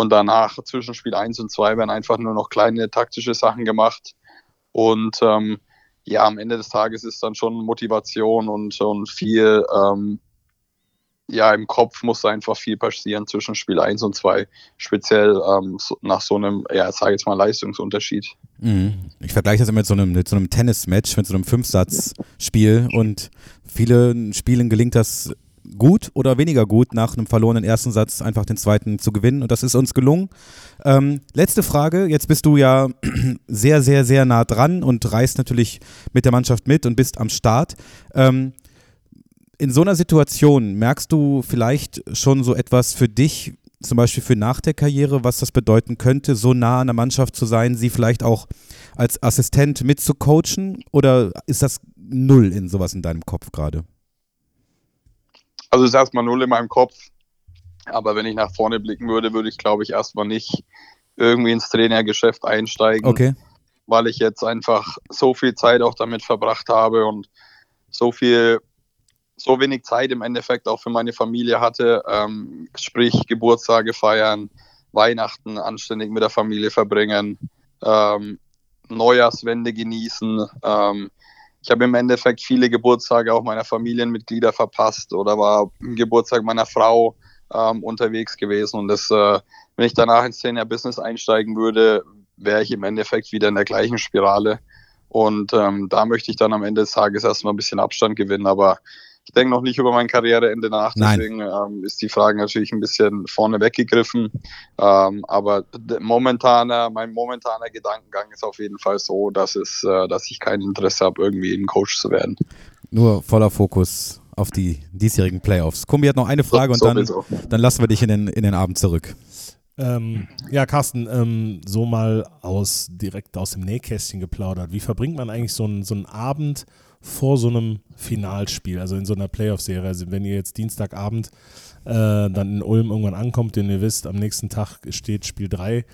Und danach zwischen Spiel 1 und 2 werden einfach nur noch kleine taktische Sachen gemacht. Und ähm, ja, am Ende des Tages ist dann schon Motivation und, und viel, ähm, ja, im Kopf muss einfach viel passieren zwischen Spiel 1 und 2, speziell ähm, so, nach so einem, ja, sage jetzt mal Leistungsunterschied. Mhm. Ich vergleiche das immer mit so einem, mit so einem Tennismatch, mit so einem Fünfsatzspiel und vielen Spielen gelingt das gut oder weniger gut, nach einem verlorenen ersten Satz einfach den zweiten zu gewinnen. Und das ist uns gelungen. Ähm, letzte Frage. Jetzt bist du ja sehr, sehr, sehr nah dran und reist natürlich mit der Mannschaft mit und bist am Start. Ähm, in so einer Situation merkst du vielleicht schon so etwas für dich, zum Beispiel für nach der Karriere, was das bedeuten könnte, so nah an der Mannschaft zu sein, sie vielleicht auch als Assistent mitzucoachen? Oder ist das null in sowas in deinem Kopf gerade? Also es ist erstmal null in meinem Kopf. Aber wenn ich nach vorne blicken würde, würde ich, glaube ich, erstmal nicht irgendwie ins Trainergeschäft einsteigen. Okay. Weil ich jetzt einfach so viel Zeit auch damit verbracht habe und so viel, so wenig Zeit im Endeffekt auch für meine Familie hatte. Ähm, sprich, Geburtstage feiern, Weihnachten anständig mit der Familie verbringen, ähm, Neujahrswende genießen. Ähm, ich habe im Endeffekt viele Geburtstage auch meiner Familienmitglieder verpasst oder war im Geburtstag meiner Frau ähm, unterwegs gewesen. Und das, äh, wenn ich danach ins Trainer-Business einsteigen würde, wäre ich im Endeffekt wieder in der gleichen Spirale. Und ähm, da möchte ich dann am Ende des Tages erstmal ein bisschen Abstand gewinnen. Aber ich denke noch nicht über mein Karriereende nach, deswegen ähm, ist die Frage natürlich ein bisschen vorne weggegriffen. Ähm, aber momentaner, mein momentaner Gedankengang ist auf jeden Fall so, dass es, äh, dass ich kein Interesse habe, irgendwie ein Coach zu werden. Nur voller Fokus auf die diesjährigen Playoffs. Kumbi hat noch eine Frage so, und dann, dann lassen wir dich in den, in den Abend zurück. Ähm, ja, Carsten, ähm, so mal aus direkt aus dem Nähkästchen geplaudert. Wie verbringt man eigentlich so einen, so einen Abend vor so einem Finalspiel, also in so einer Playoff-Serie. Also wenn ihr jetzt Dienstagabend äh, dann in Ulm irgendwann ankommt, denn ihr wisst, am nächsten Tag steht Spiel 3.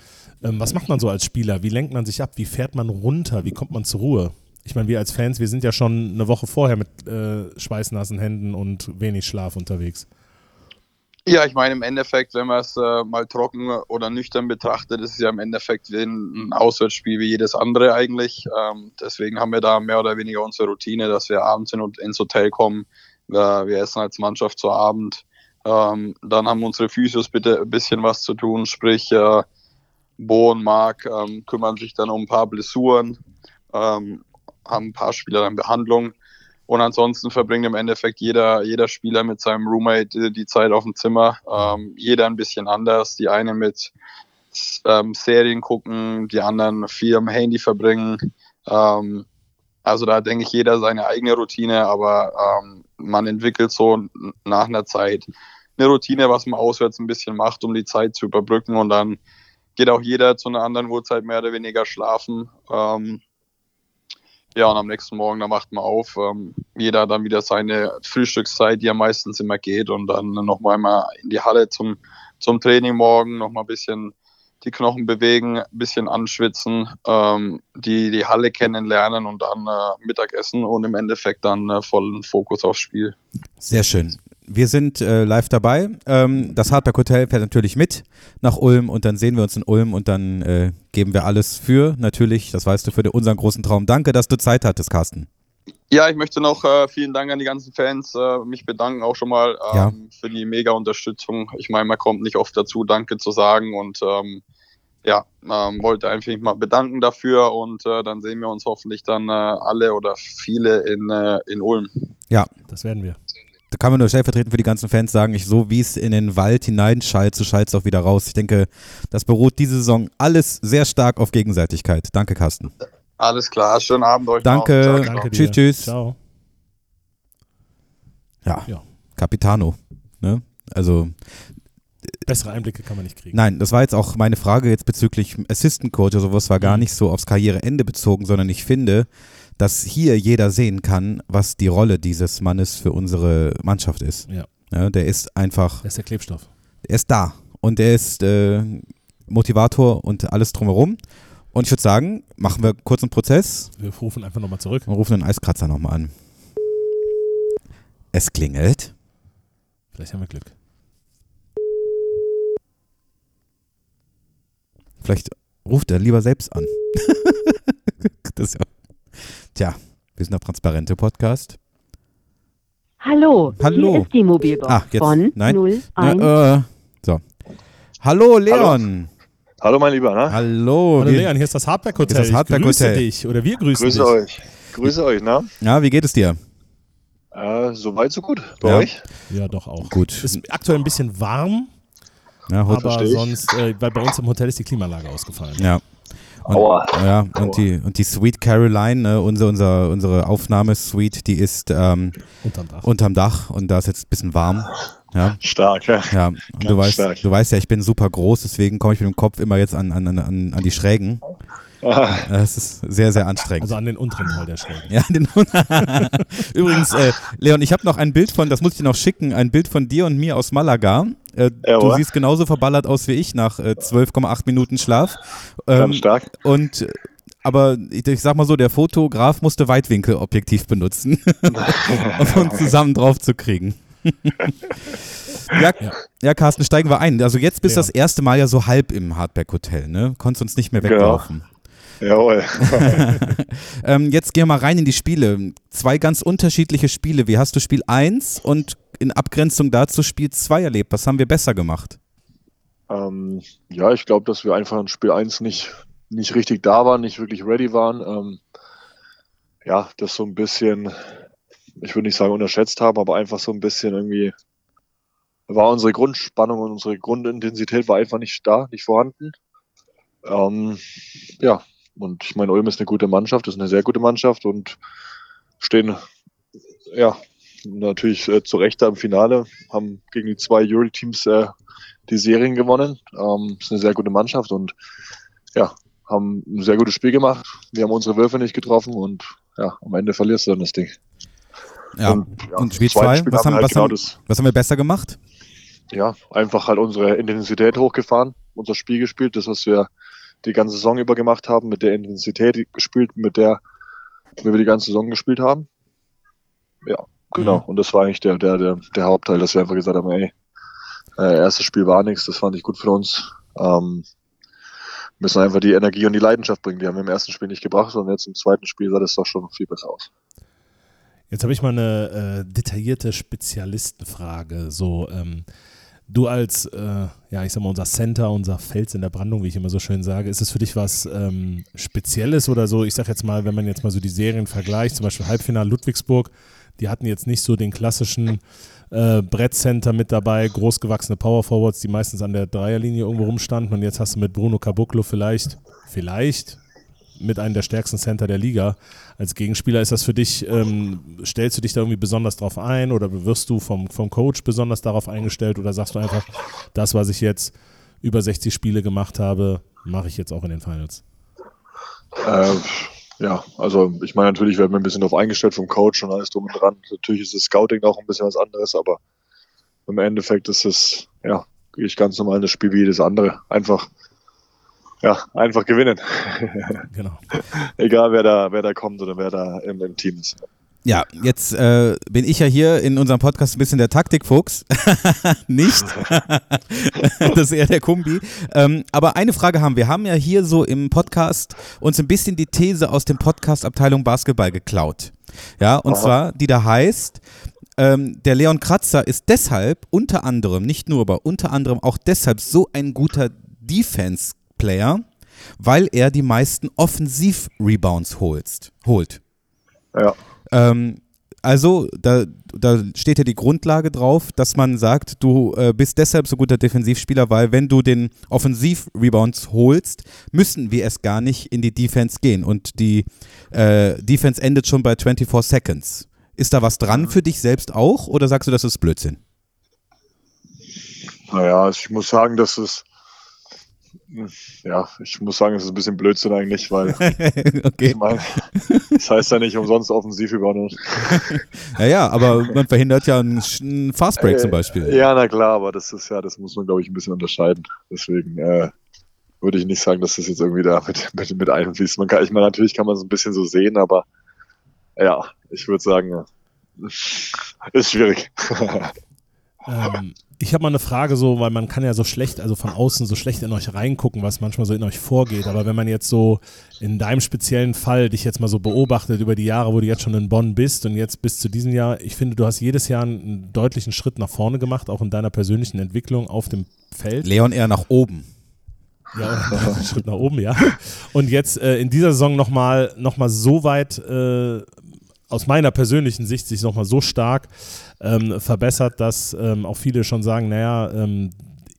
Ähm, was macht man so als Spieler? Wie lenkt man sich ab? Wie fährt man runter? Wie kommt man zur Ruhe? Ich meine, wir als Fans, wir sind ja schon eine Woche vorher mit äh, schweißnassen Händen und wenig Schlaf unterwegs. Ja, ich meine, im Endeffekt, wenn man es äh, mal trocken oder nüchtern betrachtet, ist es ja im Endeffekt wie ein Auswärtsspiel wie jedes andere eigentlich. Ähm, deswegen haben wir da mehr oder weniger unsere Routine, dass wir abends in, ins Hotel kommen. Wir, wir, essen als Mannschaft zu Abend. Ähm, dann haben unsere Physios bitte ein bisschen was zu tun, sprich äh, Bo und Marc ähm, kümmern sich dann um ein paar Blessuren, ähm, haben ein paar Spieler dann Behandlung. Und ansonsten verbringt im Endeffekt jeder, jeder Spieler mit seinem Roommate die Zeit auf dem Zimmer. Ähm, jeder ein bisschen anders. Die eine mit ähm, Serien gucken, die anderen viel am Handy verbringen. Ähm, also da denke ich jeder seine eigene Routine, aber ähm, man entwickelt so nach einer Zeit eine Routine, was man auswärts ein bisschen macht, um die Zeit zu überbrücken. Und dann geht auch jeder zu einer anderen Uhrzeit mehr oder weniger schlafen. Ähm, ja, und am nächsten Morgen, da macht man auf. Ähm, jeder dann wieder seine Frühstückszeit, die ja meistens immer geht. Und dann nochmal mal in die Halle zum, zum Training morgen, nochmal ein bisschen die Knochen bewegen, ein bisschen anschwitzen, ähm, die, die Halle kennenlernen und dann äh, Mittagessen und im Endeffekt dann äh, vollen Fokus aufs Spiel. Sehr schön wir sind äh, live dabei. Ähm, das Hardback Hotel fährt natürlich mit nach Ulm und dann sehen wir uns in Ulm und dann äh, geben wir alles für, natürlich, das weißt du, für unseren großen Traum. Danke, dass du Zeit hattest, Carsten. Ja, ich möchte noch äh, vielen Dank an die ganzen Fans, äh, mich bedanken auch schon mal ähm, ja. für die mega Unterstützung. Ich meine, man kommt nicht oft dazu, Danke zu sagen und ähm, ja, ähm, wollte einfach mal bedanken dafür und äh, dann sehen wir uns hoffentlich dann äh, alle oder viele in, äh, in Ulm. Ja, das werden wir da kann man nur stellvertretend für die ganzen Fans sagen, ich, so wie es in den Wald hineinschallt, so schallt es auch wieder raus. Ich denke, das beruht diese Saison alles sehr stark auf Gegenseitigkeit. Danke, Carsten. Alles klar, schönen Abend euch Danke, noch. Danke tschüss, tschüss. Ciao. Ja, ja. Capitano. Ne? Also Bessere Einblicke kann man nicht kriegen. Nein, das war jetzt auch meine Frage jetzt bezüglich Assistant Coach oder sowas war gar mhm. nicht so aufs Karriereende bezogen, sondern ich finde, dass hier jeder sehen kann, was die Rolle dieses Mannes für unsere Mannschaft ist. Ja. ja der ist einfach. Der ist der Klebstoff. Er ist da und er ist äh, Motivator und alles drumherum. Und ich würde sagen, machen wir kurz einen Prozess. Wir rufen einfach nochmal zurück. Wir rufen den Eiskratzer nochmal an. Es klingelt. Vielleicht haben wir Glück. Vielleicht ruft er lieber selbst an. das ist ja Tja, Wir sind der Transparente Podcast. Hallo, Hallo. hier ist die Mobilbox Ah, jetzt. von Nein. 01. Na, äh, so. Hallo Leon. Hallo mein Lieber, ne? Hallo. Hallo wie, Leon, hier ist das Hardback Hotel. Hier ist das Hardback ich grüße Hotel. dich oder wir grüßen Grüße dich. euch. Grüße euch, ne? ja, wie geht es dir? Äh, Soweit, so gut. Bei Ja. euch? Ja, doch auch. Gut. Ist aktuell ein bisschen warm, Ja, aber sonst, äh, weil bei uns im Hotel ist die Klimaanlage ausgefallen. ja. Und, Aua. ja, und die, und die Sweet Caroline, ne, unser, unser, unsere Aufnahmesuite, die ist ähm, Unterm Dach. unterm Dach und da ist jetzt ein bisschen warm. Ja, Stark, ja. ja. Und du weißt, stark. du weißt ja, ich bin super groß, deswegen komme ich mit dem Kopf immer jetzt an, an, an, an die Schrägen. Ah, Das ist sehr, sehr anstrengend. Also an den unteren Teil der Schräge. Ja, den Übrigens, äh, Leon, ich habe noch ein Bild von, das muss ich dir noch schicken, ein Bild von dir und mir aus Malaga. Äh, du siehst genauso verballert aus wie ich nach äh, 12,8 Minuten Schlaf. Ähm, Ganz stark. Und aber ich, ich sag mal so, der Fotograf musste Weitwinkelobjektiv benutzen, um uns zusammen drauf zu kriegen. ja, Ja. ja, Carsten, steigen wir ein. Also jetzt bist du Ja. das erste Mal ja so halb im Hardback Hotel, ne? Konntest uns nicht mehr Genau. Jawohl. Ähm, jetzt gehen wir mal rein in die Spiele. Zwei ganz unterschiedliche Spiele. Wie hast du Spiel 1 und in Abgrenzung dazu Spiel 2 erlebt? Was haben wir besser gemacht? ähm, ja, ich glaube, dass wir einfach in Spiel 1 nicht, nicht richtig da waren, nicht wirklich ready waren. Ähm, ja, das so ein bisschen, ich würde nicht sagen unterschätzt haben, aber einfach so ein bisschen irgendwie war unsere Grundspannung und unsere Grundintensität war einfach nicht da, nicht vorhanden. Ähm, ja, und ich meine, Ulm ist eine gute Mannschaft, ist eine sehr gute Mannschaft und stehen, ja, natürlich äh, zu Recht da im Finale, haben gegen die zwei Euro-Teams äh, die Serien gewonnen. Ähm, ist eine sehr gute Mannschaft und ja, haben ein sehr gutes Spiel gemacht. Wir haben unsere Würfe nicht getroffen und ja, am Ende verlierst du dann das Ding. Ja. Und, ja, Spiel im zweiten 2, Spiel was, haben haben, wir halt was, genau haben, was haben wir besser gemacht? ja, einfach halt unsere Intensität hochgefahren, unser Spiel gespielt, das, was wir die ganze Saison über gemacht haben, mit der Intensität gespielt, mit der wir die ganze Saison gespielt haben. Ja, genau. Mhm. Und das war eigentlich der, der, der, der Hauptteil, dass wir einfach gesagt haben, ey, äh, erstes Spiel war nichts, das fand ich gut für uns. Ähm, müssen einfach die Energie und die Leidenschaft bringen. Die haben wir im ersten Spiel nicht gebracht und jetzt im zweiten Spiel sah das doch schon viel besser aus. Jetzt habe ich mal eine äh, detaillierte Spezialistenfrage. So, ähm, du als, äh, ja, ich sag mal, unser Center, unser Fels in der Brandung, wie ich immer so schön sage, ist es für dich was ähm, Spezielles oder so? Ich sag jetzt mal, wenn man jetzt mal so die Serien vergleicht, zum Beispiel Halbfinale Ludwigsburg, die hatten jetzt nicht so den klassischen äh, Brettcenter mit dabei, großgewachsene Power Forwards, die meistens an der Dreierlinie irgendwo rumstanden und jetzt hast du mit Bruno Caboclo vielleicht, vielleicht mit einem der stärksten Center der Liga. Als Gegenspieler ist das für dich, ähm, stellst du dich da irgendwie besonders drauf ein oder wirst du vom, vom Coach besonders darauf eingestellt oder sagst du einfach, das, was ich jetzt über 60 Spiele gemacht habe, mache ich jetzt auch in den Finals? Äh, ja, also ich meine, natürlich werden wir ein bisschen darauf eingestellt vom Coach und alles drum und dran. Natürlich ist das Scouting auch ein bisschen was anderes, aber im Endeffekt ist es, ja, ich ganz normal das Spiel wie jedes andere. Einfach, ja, einfach gewinnen. Genau. Egal wer da, wer da kommt oder wer da im, im Team ist. Ja, jetzt äh, bin ich ja hier in unserem Podcast ein bisschen der Taktikfuchs. Nicht. das ist eher der Kumbi. Ähm, aber eine Frage haben wir. Wir haben ja hier so im Podcast uns ein bisschen die These aus dem Podcast Abteilung Basketball geklaut. Ja, und Aha. zwar, die da heißt, ähm, der Leon Kratzer ist deshalb unter anderem, nicht nur, aber unter anderem auch deshalb so ein guter Defense-Player, weil er die meisten Offensiv-Rebounds holt. holt. Ja, Ähm, also, da, da steht ja die Grundlage drauf, dass man sagt, du äh, bist deshalb so guter Defensivspieler, weil wenn du den Offensiv-Rebounds holst, müssen wir es gar nicht in die Defense gehen. Und die äh, Defense endet schon bei 24 Seconds. Ist da was dran für dich selbst auch oder sagst du, das ist Blödsinn? naja, ich muss sagen, dass es, ja, ich muss sagen, es ist ein bisschen Blödsinn eigentlich, weil okay. ich meine, das heißt ja nicht umsonst offensiv übernommen. Naja, aber man verhindert ja einen, Fastbreak zum Beispiel. Ja, na klar, aber das ist ja, das muss man, glaube ich, ein bisschen unterscheiden. Deswegen äh, würde ich nicht sagen, dass das jetzt irgendwie da mit, mit, mit einfließt. Man kann, ich meine, natürlich kann man es ein bisschen so sehen, aber ja, ich würde sagen, ja, ist schwierig. Ähm, Ich habe mal eine Frage so, weil man kann ja so schlecht, also von außen so schlecht in euch reingucken, was manchmal so in euch vorgeht. Aber wenn man jetzt so in deinem speziellen Fall dich jetzt mal so beobachtet über die Jahre, wo du jetzt schon in Bonn bist und jetzt bis zu diesem Jahr, ich finde, du hast jedes Jahr einen deutlichen Schritt nach vorne gemacht, auch in deiner persönlichen Entwicklung auf dem Feld. Leon eher nach oben. Ja, einen Schritt nach oben, ja. Und jetzt äh, in dieser Saison nochmal noch mal so weit, äh, aus meiner persönlichen Sicht, sich nochmal so stark ähm, verbessert, dass ähm, auch viele schon sagen, naja, ähm,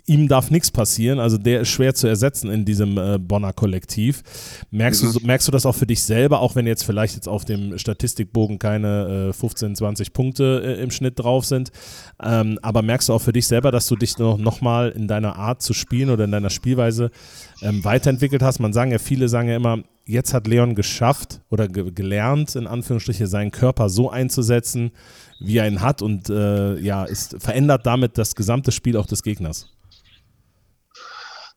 ihm darf nichts passieren. Also der ist schwer zu ersetzen in diesem äh, Bonner Kollektiv. Merkst, Mhm. du, merkst du das auch für dich selber, auch wenn jetzt vielleicht jetzt auf dem Statistikbogen keine äh, 15, 20 Punkte äh, im Schnitt drauf sind. Ähm, aber merkst du auch für dich selber, dass du dich noch, noch mal in deiner Art zu spielen oder in deiner Spielweise ähm, weiterentwickelt hast? Man sagen ja, viele sagen ja immer, jetzt hat Leon geschafft oder ge gelernt, in Anführungsstriche, seinen Körper so einzusetzen, wie er ihn hat und äh, ja, ist, verändert damit das gesamte Spiel auch des Gegners.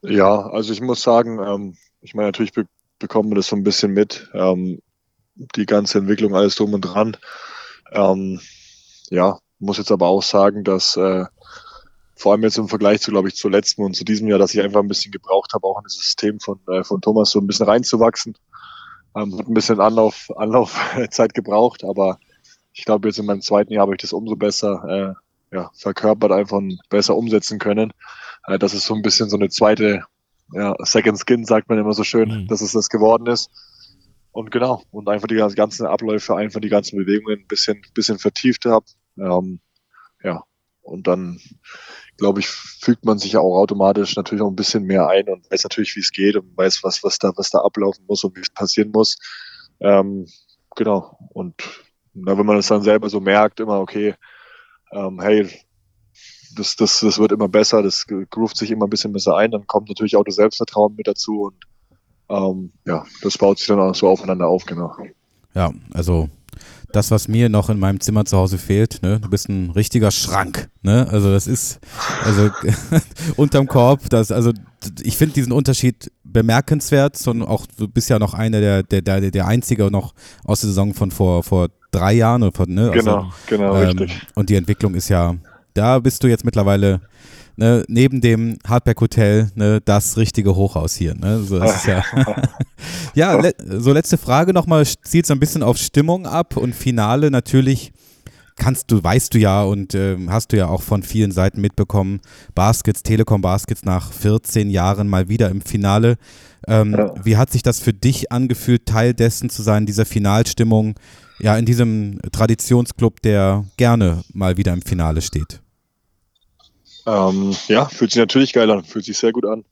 Ja, also ich muss sagen, ähm, ich meine, natürlich be bekommen wir das so ein bisschen mit, ähm, die ganze Entwicklung, alles drum und dran. Ähm, ja, muss jetzt aber auch sagen, dass äh, vor allem jetzt im Vergleich zu, glaube ich, zu letztem und zu diesem Jahr, dass ich einfach ein bisschen gebraucht habe, auch in das System von, äh, von Thomas so ein bisschen reinzuwachsen. Ähm, hat ein bisschen Anlauf, Anlaufzeit gebraucht, aber ich glaube, jetzt in meinem zweiten Jahr habe ich das umso besser äh, ja, verkörpert, einfach besser umsetzen können. Äh, das ist so ein bisschen so eine zweite ja, Second Skin, sagt man immer so schön, Mhm. dass es das geworden ist. Und genau, und einfach die ganzen Abläufe, einfach die ganzen Bewegungen ein bisschen, bisschen vertieft habe. Ähm, ja, und dann, glaube ich, fügt man sich ja auch automatisch natürlich auch ein bisschen mehr ein und weiß natürlich, wie es geht und weiß, was, was da, was da ablaufen muss und wie es passieren muss. Ähm, genau. Und na, wenn man es dann selber so merkt, immer, okay, ähm, hey, das, das, das wird immer besser, das groovt sich immer ein bisschen besser ein, dann kommt natürlich auch das Selbstvertrauen mit dazu und ähm, ja, das baut sich dann auch so aufeinander auf, genau. Ja, also das, was mir noch in meinem Zimmer zu Hause fehlt, ne? Du bist ein richtiger Schrank, ne? Also das ist, also unterm Korb, das, also ich finde diesen Unterschied bemerkenswert, sondern auch du bist ja noch einer der, der, der, der einzige noch aus der Saison von vor, vor drei Jahren oder von, ne? Also, Genau, genau, ähm, richtig. Und die Entwicklung ist ja, da bist du jetzt mittlerweile ne, neben dem Hardback Hotel ne, das richtige Hochhaus hier. Ne? So, ja, ja le so letzte Frage nochmal, zielt so ein bisschen auf Stimmung ab und Finale natürlich kannst du, weißt du ja und ähm, hast du ja auch von vielen Seiten mitbekommen, Baskets, Telekom Baskets nach 14 Jahren mal wieder im Finale. Ähm, Ja. Wie hat sich das für dich angefühlt, Teil dessen zu sein, dieser Finalstimmung, ja, in diesem Traditionsclub, der gerne mal wieder im Finale steht? Ähm, ja, fühlt sich natürlich geil an, fühlt sich sehr gut an.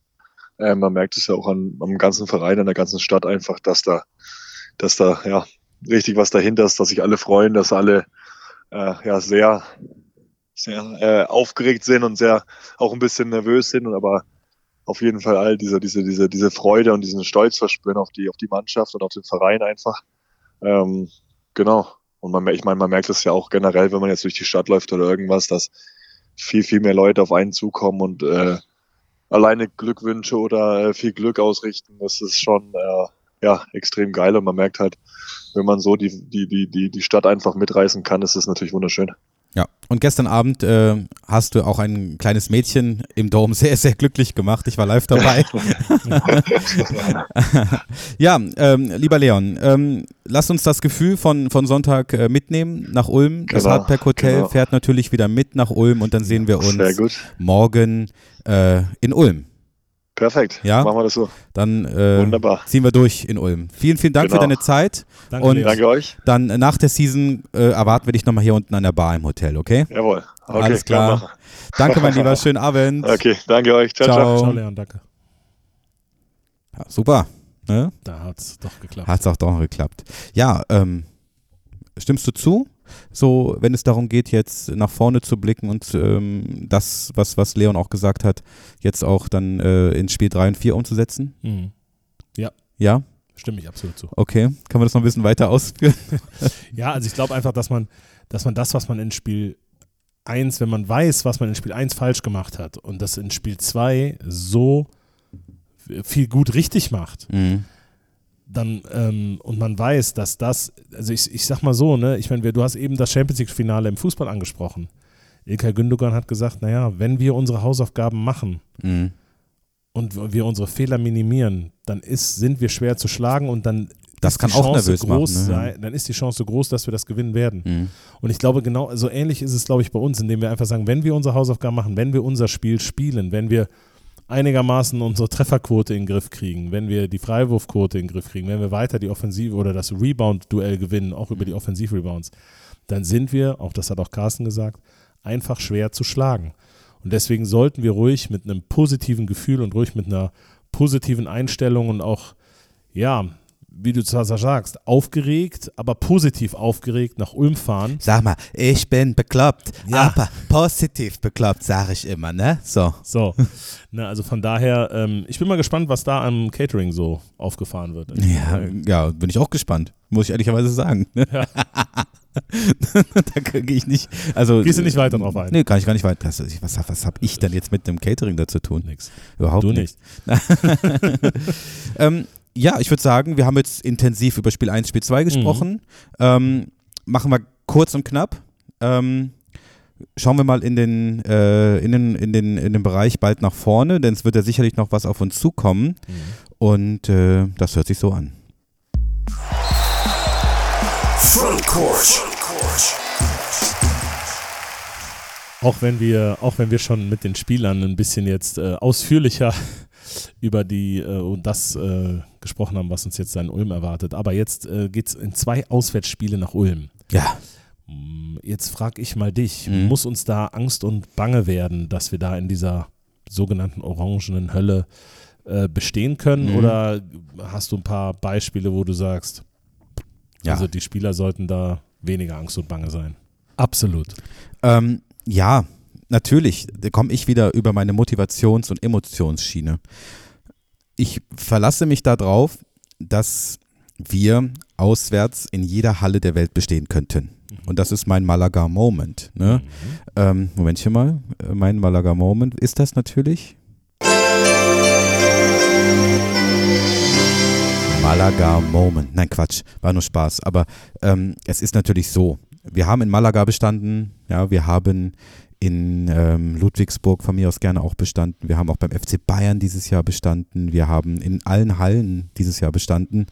Ähm, man merkt es ja auch an, am ganzen Verein, an der ganzen Stadt einfach, dass da, dass da ja richtig was dahinter ist, dass sich alle freuen, dass alle äh, ja sehr, sehr äh, aufgeregt sind und sehr auch ein bisschen nervös sind, und aber auf jeden Fall all diese, diese, diese, diese Freude und diesen Stolz verspüren auf die, auf die Mannschaft und auf den Verein einfach. Ähm, genau. Und man, ich meine, man merkt es ja auch generell, wenn man jetzt durch die Stadt läuft oder irgendwas, dass viel, viel mehr Leute auf einen zukommen und äh, alleine Glückwünsche oder äh, viel Glück ausrichten. Das ist schon äh, ja extrem geil und man merkt halt, wenn man so die, die, die, die, die Stadt einfach mitreißen kann, ist es natürlich wunderschön. Ja, und gestern Abend äh, hast du auch ein kleines Mädchen im Dom sehr, sehr glücklich gemacht. Ich war live dabei. ja, ähm, lieber Leon, ähm, lass uns das Gefühl von, von Sonntag äh, mitnehmen nach Ulm. Das Genau, Hardback Hotel genau. fährt natürlich wieder mit nach Ulm und dann sehen wir uns morgen äh, in Ulm. Perfekt. Ja? Machen wir das so. Dann äh, Wunderbar. ziehen wir durch in Ulm. Vielen, vielen Dank für Genau. deine Zeit. Danke, Und-. Danke euch. Dann äh, nach der Season äh, erwarten wir dich nochmal hier unten an der Bar im Hotel, okay? Jawohl. Okay, Alles klar. machen Danke, mein Lieber. Schönen Abend. Okay, danke euch. Ciao, Ciao. ciao. Ciao, Leon, danke. Ja, super. Ne? Da hat es doch geklappt. Hat es auch doch noch geklappt. Ja, ähm, stimmst du zu? So, wenn es darum geht, jetzt nach vorne zu blicken und ähm, das, was, was Leon auch gesagt hat, jetzt auch dann äh, in Spiel 3 und 4 umzusetzen? Mhm. Ja? Stimme ich absolut zu. Okay. Kann man das noch ein bisschen weiter ausführen? Ja, also ich glaube einfach, dass man, dass man das, was man in Spiel 1, wenn man weiß, was man in Spiel 1 falsch gemacht hat und das in Spiel 2 so viel gut richtig macht, Mhm. Dann ähm, und man weiß, dass das, also ich, ich sag mal so, ne, ich meine, du hast eben das Champions League-Finale im Fußball angesprochen. Ilkay Gündogan hat gesagt, naja, wenn wir unsere Hausaufgaben machen Mhm. und wir unsere Fehler minimieren, dann ist, sind wir schwer zu schlagen und dann Das ist kann die auch Chance nervös groß machen, ne? sein, dann ist die Chance groß, dass wir das gewinnen werden. Mhm. Und ich glaube, genau so ähnlich ist es, glaube ich, bei uns, indem wir einfach sagen, wenn wir unsere Hausaufgaben machen, wenn wir unser Spiel spielen, wenn wir einigermaßen unsere Trefferquote in den Griff kriegen, wenn wir die Freiwurfquote in den Griff kriegen, wenn wir weiter die Offensive oder das Rebound-Duell gewinnen, auch über die Offensiv-Rebounds, dann sind wir, auch das hat auch Carsten gesagt, einfach schwer zu schlagen. Und deswegen sollten wir ruhig mit einem positiven Gefühl und ruhig mit einer positiven Einstellung und auch, ja, wie du zwar sagst, aufgeregt, aber positiv aufgeregt nach Ulm fahren. Sag mal, ich bin bekloppt, Ja. aber positiv bekloppt, sage ich immer, ne? So. So, ne, also von daher, ähm, ich bin mal gespannt, was da am Catering so aufgefahren wird. Ja, ja, bin ich auch gespannt, muss ich ehrlicherweise sagen. Ja. da gehe ich nicht. Also, Gehst du nicht weiter drauf ein? Nee, kann ich gar nicht weiter. Was, was, was habe ich denn jetzt mit dem Catering da zu tun? Nix. Überhaupt Du nicht. ähm, ja, ich würde sagen, wir haben jetzt intensiv über Spiel 1, Spiel 2 gesprochen. Ähm, machen wir kurz und knapp. Ähm, schauen wir mal in den, äh, in, den, in, den, in den Bereich bald nach vorne, denn es wird ja sicherlich noch was auf uns zukommen. Und äh, das hört sich so an. Frontcourt. Auch wenn wir, auch wenn wir schon mit den Spielern ein bisschen jetzt äh, ausführlicher über die äh, und das äh, gesprochen haben, was uns jetzt da in Ulm erwartet. Aber jetzt äh, geht es in zwei Auswärtsspiele nach Ulm. Ja. Mm, Jetzt frage ich mal dich, Mhm. muss uns da Angst und Bange werden, dass wir da in dieser sogenannten orangenen Hölle äh, bestehen können? Mhm. Oder hast du ein paar Beispiele, wo du sagst, Ja. also die Spieler sollten da weniger Angst und Bange sein? Absolut. Ähm, ja, natürlich. Da komme ich wieder über meine Motivations- und Emotionsschiene. Ich verlasse mich darauf, dass wir auswärts in jeder Halle der Welt bestehen könnten. Und das ist mein Malaga-Moment. Ne? Ähm, Momentchen mal. Äh, Mein Malaga-Moment ist das natürlich. Malaga-Moment. Nein, Quatsch. War nur Spaß. Aber ähm, es ist natürlich so. Wir haben in Malaga bestanden. Ja, wir haben in ähm, Ludwigsburg von mir aus gerne auch bestanden. Wir haben auch beim FC Bayern dieses Jahr bestanden. Wir haben in allen Hallen dieses Jahr bestanden.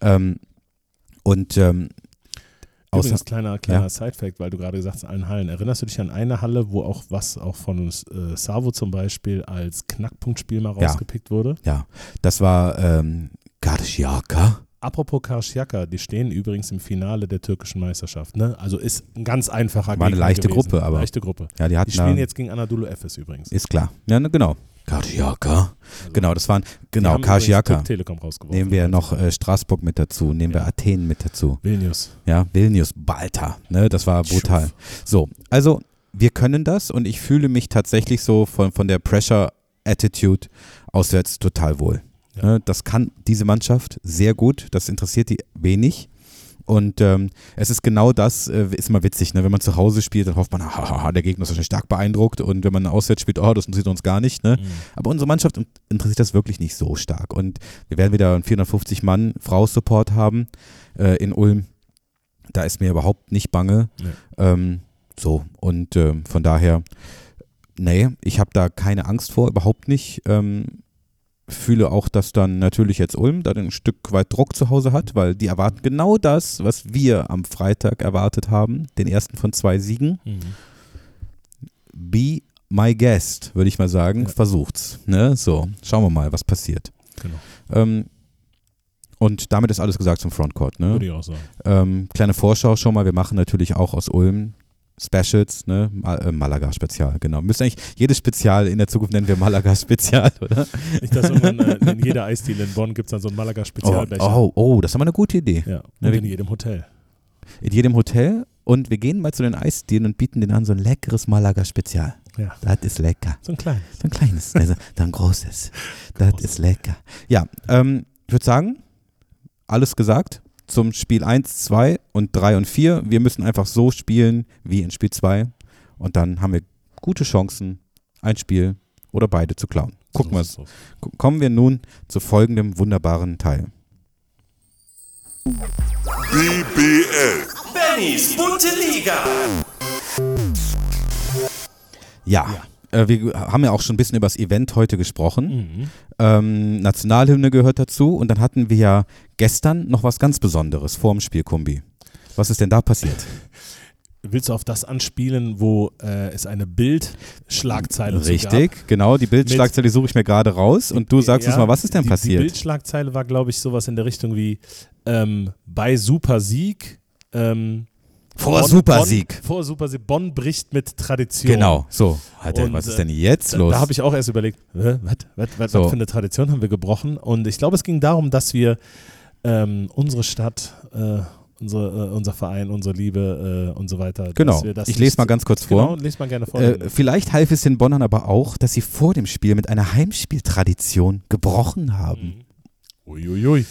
Ähm, und ähm, außer, Übrigens, kleiner, kleiner Ja. Side-Fact, weil du gerade gesagt hast, in allen Hallen. Erinnerst du dich an eine Halle, wo auch was auch von äh, Savo zum Beispiel als Knackpunktspiel mal Ja. rausgepickt wurde? ja, das war ähm, Garciaka. Apropos Karşıyaka, die stehen übrigens im Finale der türkischen Meisterschaft. Ne? Also ist ein ganz einfacher War eine Gegner leichte gewesen. Gruppe, aber- Leichte Gruppe. Ja, die hatten Die spielen jetzt gegen Anadolu Efes übrigens. Ist klar. Ja, ne, genau. Karciaka. Also, Genau, das waren, genau. Türk Telekom rausgeworfen. Nehmen wir noch äh, Straßburg mit dazu, nehmen wir Ja. Athen mit dazu. Vilnius. Ja, Vilnius, Balta, ne, das war brutal. So, also wir können das und ich fühle mich tatsächlich so von, von der Pressure Attitude auswärts total wohl. Ja. Ne, das kann diese Mannschaft sehr gut, das interessiert die wenig. Und ähm, es ist genau das, äh, ist immer witzig, ne? wenn man zu Hause spielt, dann hofft man, hahaha, der Gegner ist wahrscheinlich stark beeindruckt und wenn man auswärts spielt, oh, das interessiert uns gar nicht. Ne? Mhm. Aber unsere Mannschaft in- interessiert das wirklich nicht so stark. Und wir werden wieder einen 450 Mann Frau-Support haben äh, in Ulm. Da ist mir überhaupt nicht bange. Nee. Ähm, so, und ähm, von daher, nee, ich habe da keine Angst vor, überhaupt nicht. Ähm, fühle auch, dass dann natürlich jetzt Ulm da ein Stück weit Druck zu Hause hat, weil die erwarten genau das, was wir am Freitag erwartet haben, den ersten von zwei Siegen. Mhm. Be my guest, würde ich mal sagen. Ja. Versucht's. Ne? So, schauen wir mal, was passiert. Genau. Ähm, und damit ist alles gesagt zum Frontcourt. Ne? Würde ich auch sagen. Ähm, kleine Vorschau schon mal. Wir machen natürlich auch aus Ulm Specials, ne? Mal, äh, Malaga-Spezial, genau. Müssen eigentlich jedes Spezial in der Zukunft nennen wir Malaga-Spezial, oder? Nicht, dass irgendwann äh, in jeder Eisdiele in Bonn gibt es dann so Oh, Malaga-Spezialbecher. oh, oh, das ist aber eine gute Idee. Ja, und Ja, wir- in jedem Hotel. In jedem Hotel und wir gehen mal zu den Eisdielen und bieten denen an so ein leckeres Malaga-Spezial. Ja, Das ist lecker. so ein kleines. So ein kleines, also dann großes. Das ist lecker. Ja, ähm, ich würde sagen, alles gesagt zum Spiel 1, 2 und 3 und 4. Wir müssen einfach so spielen wie in Spiel 2 und dann haben wir gute Chancen, ein Spiel oder beide zu klauen. Gucken wir. So, so, so. Kommen wir nun zu folgendem wunderbaren Teil. BBL. Bennys bunte Liga. Ja. Äh, wir haben ja auch schon ein bisschen über das Event heute gesprochen. Mhm. Ähm, Nationalhymne gehört dazu und dann hatten wir ja gestern noch was ganz Besonderes vor dem Spiel, Kumbi. Was ist denn da passiert? Willst du auf das anspielen, wo äh, es eine Bildschlagzeile Richtig, genau. Die Bildschlagzeile suche ich mir gerade raus und du sagst uns Ja, mal, was ist denn die, Die passiert? Bildschlagzeile war, glaube ich, sowas in der Richtung wie ähm, bei Supersieg. Ähm, Vor Bonn- Supersieg. Bonn, vor Supersieg. Bonn bricht mit Tradition. Genau, so. Alter, Und, was ist äh, denn jetzt Da, los? da habe ich auch erst überlegt, was, was, was, So. was für eine Tradition haben wir gebrochen? Und ich glaube, es ging darum, dass wir ähm, unsere Stadt, äh, unsere, äh, unser Verein, unsere Liebe äh, und so weiter. Genau. Ich lese mal ganz kurz Genau, vor. lese mal gerne vor. Äh, vielleicht half es den Bonnern aber auch, dass sie vor dem Spiel mit einer Heimspieltradition gebrochen haben. Mhm. Uiuiui.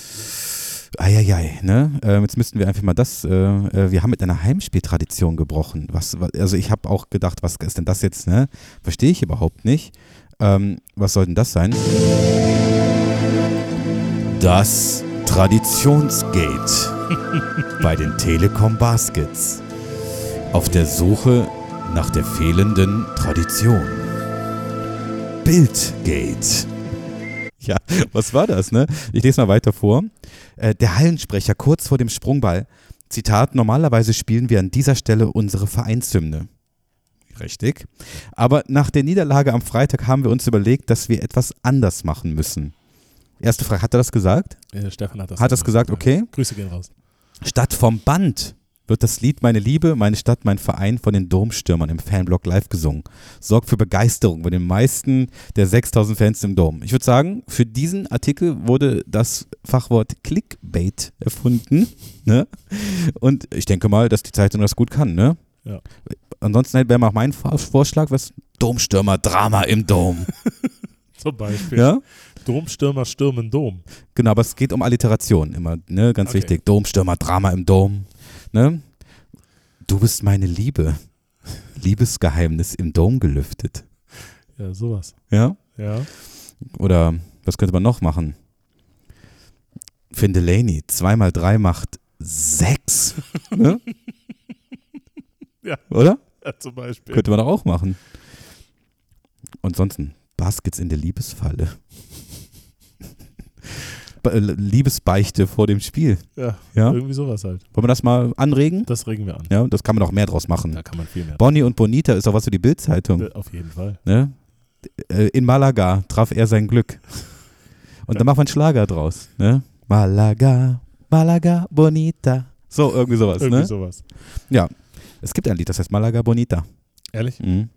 Eieiei, ne? Ähm, jetzt müssten wir einfach mal das, äh, äh, wir haben mit einer Heimspieltradition gebrochen. Was, wa- also ich habe auch gedacht, was ist denn das jetzt, ne? Verstehe ich überhaupt nicht. Ähm, was soll denn das sein? Das Traditionsgate bei den Telekom Baskets. Auf der Suche nach der fehlenden Tradition. Bildgate. Ja, was war das, ne? Ich lese mal weiter vor. Äh, der Hallensprecher kurz vor dem Sprungball. Zitat, normalerweise spielen wir an dieser Stelle unsere Vereinshymne. Richtig. Aber nach der Niederlage am Freitag haben wir uns überlegt, dass wir etwas anders machen müssen. Erste Frage, hat er das gesagt? Äh, Stefan hat das, Hat das gesagt, okay. Grüße gehen raus. Statt vom Band wird das Lied Meine Liebe, meine Stadt, mein Verein von den Domstürmern im Fanblock live gesungen. Sorgt für Begeisterung bei den meisten der 6000 Fans im Dom. Ich würde sagen, für diesen Artikel wurde das Fachwort Clickbait erfunden. Ne? Und ich denke mal, dass die Zeitung das gut kann. Ne? Ja. Ansonsten wäre mal mein Vor- Vorschlag, was Domstürmer, Drama im Dom. Zum Beispiel. ja? Domstürmer stürmen Dom. Genau, aber es geht um Alliteration immer, ne? Ganz Okay. wichtig. Domstürmer, Drama im Dom. Ne? Du bist meine Liebe. Liebesgeheimnis im Dom gelüftet. Ja, sowas. Ja? Ja. Oder was könnte man noch machen? Finn Delaney, zweimal drei macht sechs. ne? Ja. Oder? ja zum Beispiel. Könnte man doch auch machen. Und ansonsten Baskets in der Liebesfalle. Äh, Liebesbeichte vor dem Spiel. Ja, Ja? irgendwie sowas halt. Wollen wir das mal anregen? Das regen wir an. Ja, das kann man auch mehr draus machen. Da kann man viel mehr. Bonnie und Bonita ist auch was für die Bildzeitung. Auf jeden Fall. Ne? Äh, In Malaga traf er sein Glück. Und Ja. dann macht man einen Schlager draus. Ne? Malaga, Malaga, Bonita. So, irgendwie sowas. Irgendwie ne? sowas. Es gibt ein Lied, das heißt Malaga Bonita. Ehrlich? Mhm.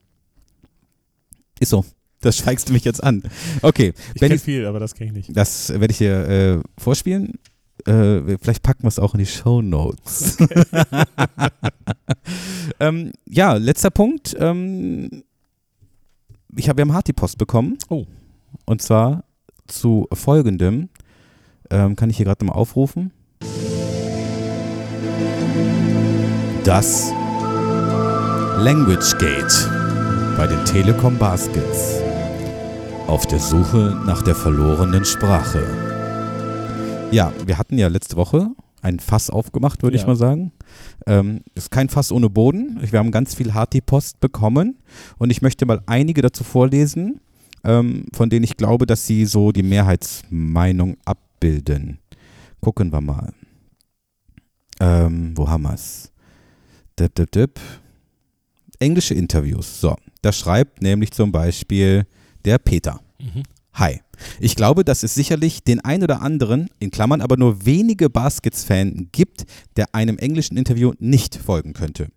Ist so. Das schweigst du mich jetzt an. Okay, Ich kenne viel, aber das kenne ich nicht. das werde ich dir äh, vorspielen. Äh, vielleicht packen wir es auch in die Show Notes. ähm, ja, letzter Punkt. Ähm, ich hab, wir haben Harty-Post bekommen. Oh. Und zwar zu folgendem. Ähm, kann ich hier gerade mal aufrufen? Das Language Gate bei den Telekom Baskets. Auf der Suche nach der verlorenen Sprache. Ja, wir hatten ja letzte Woche ein Fass aufgemacht, würde ich Ja. mal sagen. Ähm, ist kein Fass ohne Boden. Wir haben ganz viel Harty-Post bekommen und ich möchte mal einige dazu vorlesen, ähm, von denen ich glaube, dass sie so die Mehrheitsmeinung abbilden. Gucken wir mal. Ähm, wo haben wir es? Dip, dip, dip. Englische Interviews. So, da schreibt nämlich zum Beispiel der Peter. Mhm. Hi. Ich glaube, dass es sicherlich den ein oder anderen, in Klammern aber nur wenige Baskets-Fan gibt, der einem englischen Interview nicht folgen könnte.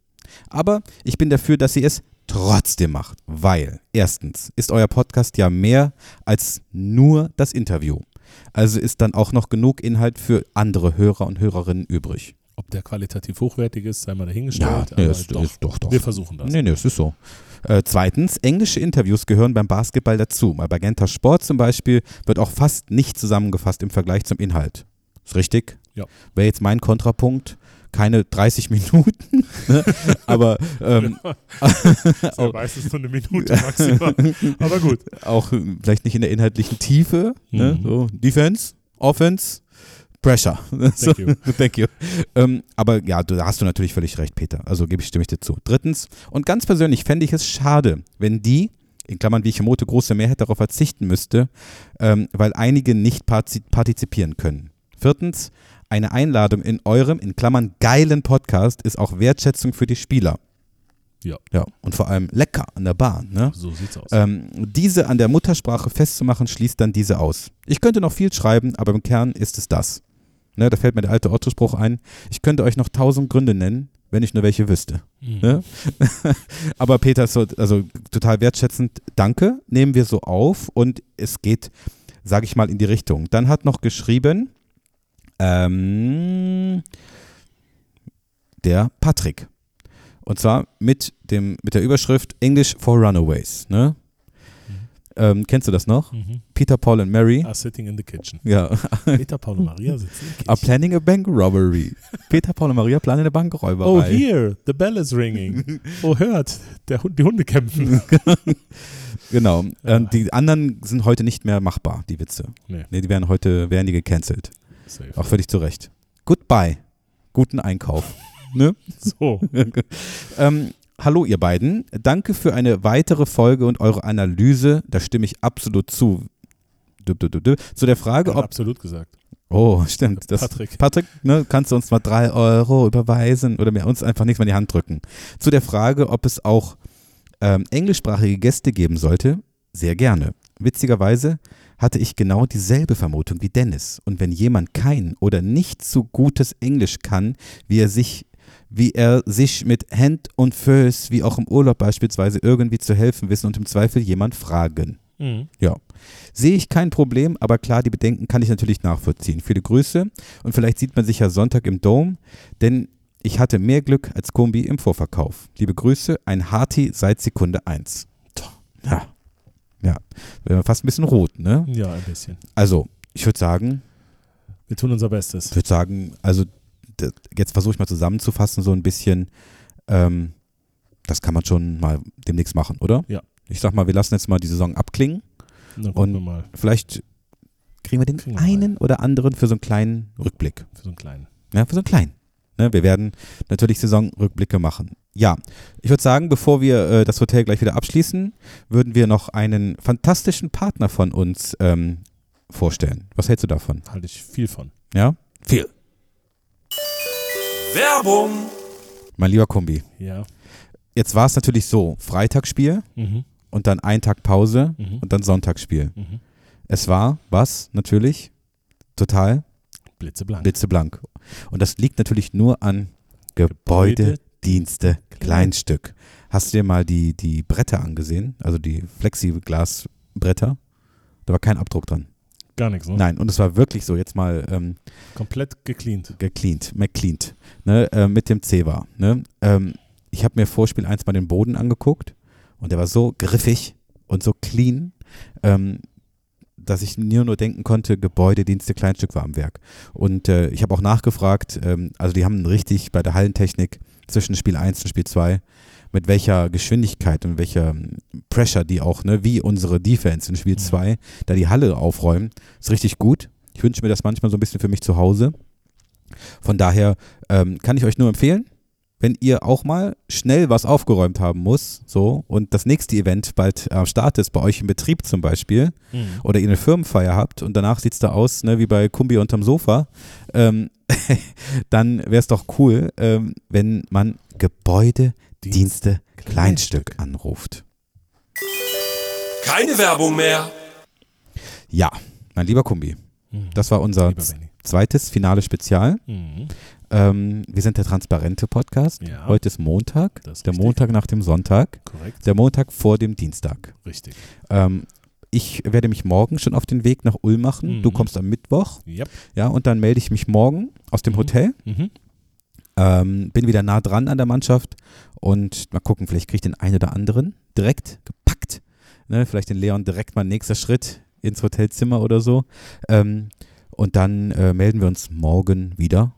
Aber ich bin dafür, dass ihr es trotzdem macht, weil erstens ist euer Podcast ja mehr als nur das Interview. Also ist dann auch noch genug Inhalt für andere Hörer und Hörerinnen übrig. Ob der qualitativ hochwertig ist, sei mal dahingestellt. nee, aber ist, doch, ist doch, doch. Wir versuchen das. Nee, nee, es ist so. Äh, zweitens, englische Interviews gehören beim Basketball dazu. Bei Magenta Sport zum Beispiel wird auch fast nicht zusammengefasst im Vergleich zum Inhalt. Ist richtig? Ja. Wäre jetzt mein Kontrapunkt. Keine 30 Minuten, ne? aber ähm, ja meistens nur eine Minute maximal. Aber gut. auch vielleicht nicht in der inhaltlichen Tiefe. Ne? Mhm. So, Defense, Offense, Pressure. Thank you. Thank you. Ähm, aber ja, da hast du natürlich völlig recht, Peter. Also gebe ich, stimme ich dir zu. Drittens, und ganz persönlich fände ich es schade, wenn die, in Klammern wie ich vermute, große Mehrheit darauf verzichten müsste, ähm, weil einige nicht parti- partizipieren können. Viertens, eine Einladung in eurem, in Klammern, geilen Podcast ist auch Wertschätzung für die Spieler. Ja. Ja, und vor allem lecker an der Bahn, ne? So sieht's aus. Ähm, diese an der Muttersprache festzumachen, schließt dann diese aus. Ich könnte noch viel schreiben, aber im Kern ist es das. Ne, da fällt mir der alte Otto-Spruch ein. Ich könnte euch noch tausend Gründe nennen, wenn ich nur welche wüsste. Mhm. Ne? aber Peter, ist so, also total wertschätzend, danke, nehmen wir so auf und es geht, sage ich mal, in die Richtung. Dann hat noch geschrieben, ähm, der Patrick. Und zwar mit, dem, mit der Überschrift English for Runaways. Ne? Ähm, kennst du das noch? Mhm. Peter, Paul and Mary. Are sitting in the kitchen. Ja. Peter, Paul und Maria sitzen im Are Kitchen. planning a bank robbery. Peter, Paul und Maria planen eine Bankräuberei. Oh, here, the bell is ringing. Oh, hört, der Hund, die Hunde kämpfen. Genau. Ähm, die anderen sind heute nicht mehr machbar, die Witze. Nee. Nee, die werden heute, werden die gecancelt. Safe. Auch völlig zu Recht. Goodbye. Guten Einkauf. ne? So. ähm, hallo ihr beiden. Danke für eine weitere Folge und eure Analyse. Da stimme ich absolut zu. Dü, dü, dü, dü. Zu der Frage, ob absolut gesagt. Oh, stimmt. Das, Patrick. Patrick, ne, kannst du uns mal drei Euro überweisen oder mir uns einfach nichts mal in die Hand drücken? Zu der Frage, ob es auch ähm, englischsprachige Gäste geben sollte, sehr gerne. Witzigerweise hatte ich genau dieselbe Vermutung wie Dennis. Und wenn jemand kein oder nicht so gutes Englisch kann, wie er sich wie er sich mit Hand und Füß, wie auch im Urlaub beispielsweise, irgendwie zu helfen wissen und im Zweifel jemand fragen. Mhm. Ja. Sehe ich kein Problem, aber klar, die Bedenken kann ich natürlich nachvollziehen. Viele Grüße und vielleicht sieht man sich ja Sonntag im Dome, denn ich hatte mehr Glück als Kombi im Vorverkauf. Liebe Grüße, ein Harti seit Sekunde 1. Ja. Ja. Man fast ein bisschen rot, ne? Ja, ein bisschen. Also, ich würde sagen, Wir tun unser Bestes. ich würde sagen, also jetzt versuche ich mal zusammenzufassen, so ein bisschen, ähm, das kann man schon mal demnächst machen, oder? Ja. Ich sag mal, wir lassen jetzt mal die Saison abklingen. Gucken Und- Vielleicht kriegen wir den Kriegen wir mal. einen oder anderen für so einen kleinen Rückblick. für so einen kleinen. Ja, für so einen kleinen. Ne, wir werden natürlich Saisonrückblicke machen. Ja, ich würde sagen, bevor wir äh, das Hotel gleich wieder abschließen, würden wir noch einen fantastischen Partner von uns ähm, vorstellen. Was hältst du davon? Halte ich viel von. Ja? Viel. Werbung. Mein lieber Kombi, Ja. jetzt war es natürlich so, Freitagsspiel Mhm. und dann ein Tag Pause Mhm. und dann Sonntagsspiel. Mhm. Es war, was? Natürlich, total Blitzeblank. blitzeblank. Und das liegt natürlich nur an Gebäude, Dienste, Kleinstück. Hast du dir mal die, die Bretter angesehen? Also die Flexiglasbretter? Da war kein Abdruck dran. Gar nichts, ne? Nein, und es war wirklich so, jetzt mal ähm, Komplett gecleant. gecleant, McCleaned, ne, äh, mit dem Zewa. Ne? Ähm, ich habe mir Vorspiel 1 mal den Boden angeguckt und der war so griffig und so clean, ähm, dass ich nur nur denken konnte, Gebäude, Dienste, Kleinstück war am Werk. Und äh, ich habe auch nachgefragt, ähm, also die haben richtig bei der Hallentechnik zwischen Spiel 1 und Spiel 2, mit welcher Geschwindigkeit und welcher Pressure die auch, ne, wie unsere Defense in Spiel Mhm. 2, da die Halle aufräumen, ist richtig gut. Ich wünsche mir das manchmal so ein bisschen für mich zu Hause. Von daher ähm, kann ich euch nur empfehlen, wenn ihr auch mal schnell was aufgeräumt haben muss, so und das nächste Event bald am Start ist, bei euch im Betrieb zum Beispiel, Mhm. oder ihr eine Firmenfeier habt und danach sieht es da aus, ne, wie bei Kumbi unterm Sofa, ähm, dann wäre es doch cool, ähm, wenn man Gebäude, Dienste, Kleinstück anruft. Keine Werbung mehr. Ja, mein lieber Kumbi, Mhm. das war unser zweites finale Spezial. Mhm. Ähm, wir sind der transparente Podcast. Ja. Heute ist Montag, Das ist der richtig. Montag nach dem Sonntag, Korrekt. der Montag vor dem Dienstag. Richtig. Ähm, ich werde mich morgen schon auf den Weg nach Ulm machen. Mhm. Du kommst am Mittwoch, Yep. ja, und dann melde ich mich morgen aus dem Mhm. Hotel. Mhm. Ähm, bin wieder nah dran an der Mannschaft und mal gucken, vielleicht kriege ich den einen oder anderen direkt gepackt. Ne, vielleicht den Leon direkt mal nächster Schritt ins Hotelzimmer oder so. Ähm, und dann äh, melden wir uns morgen wieder.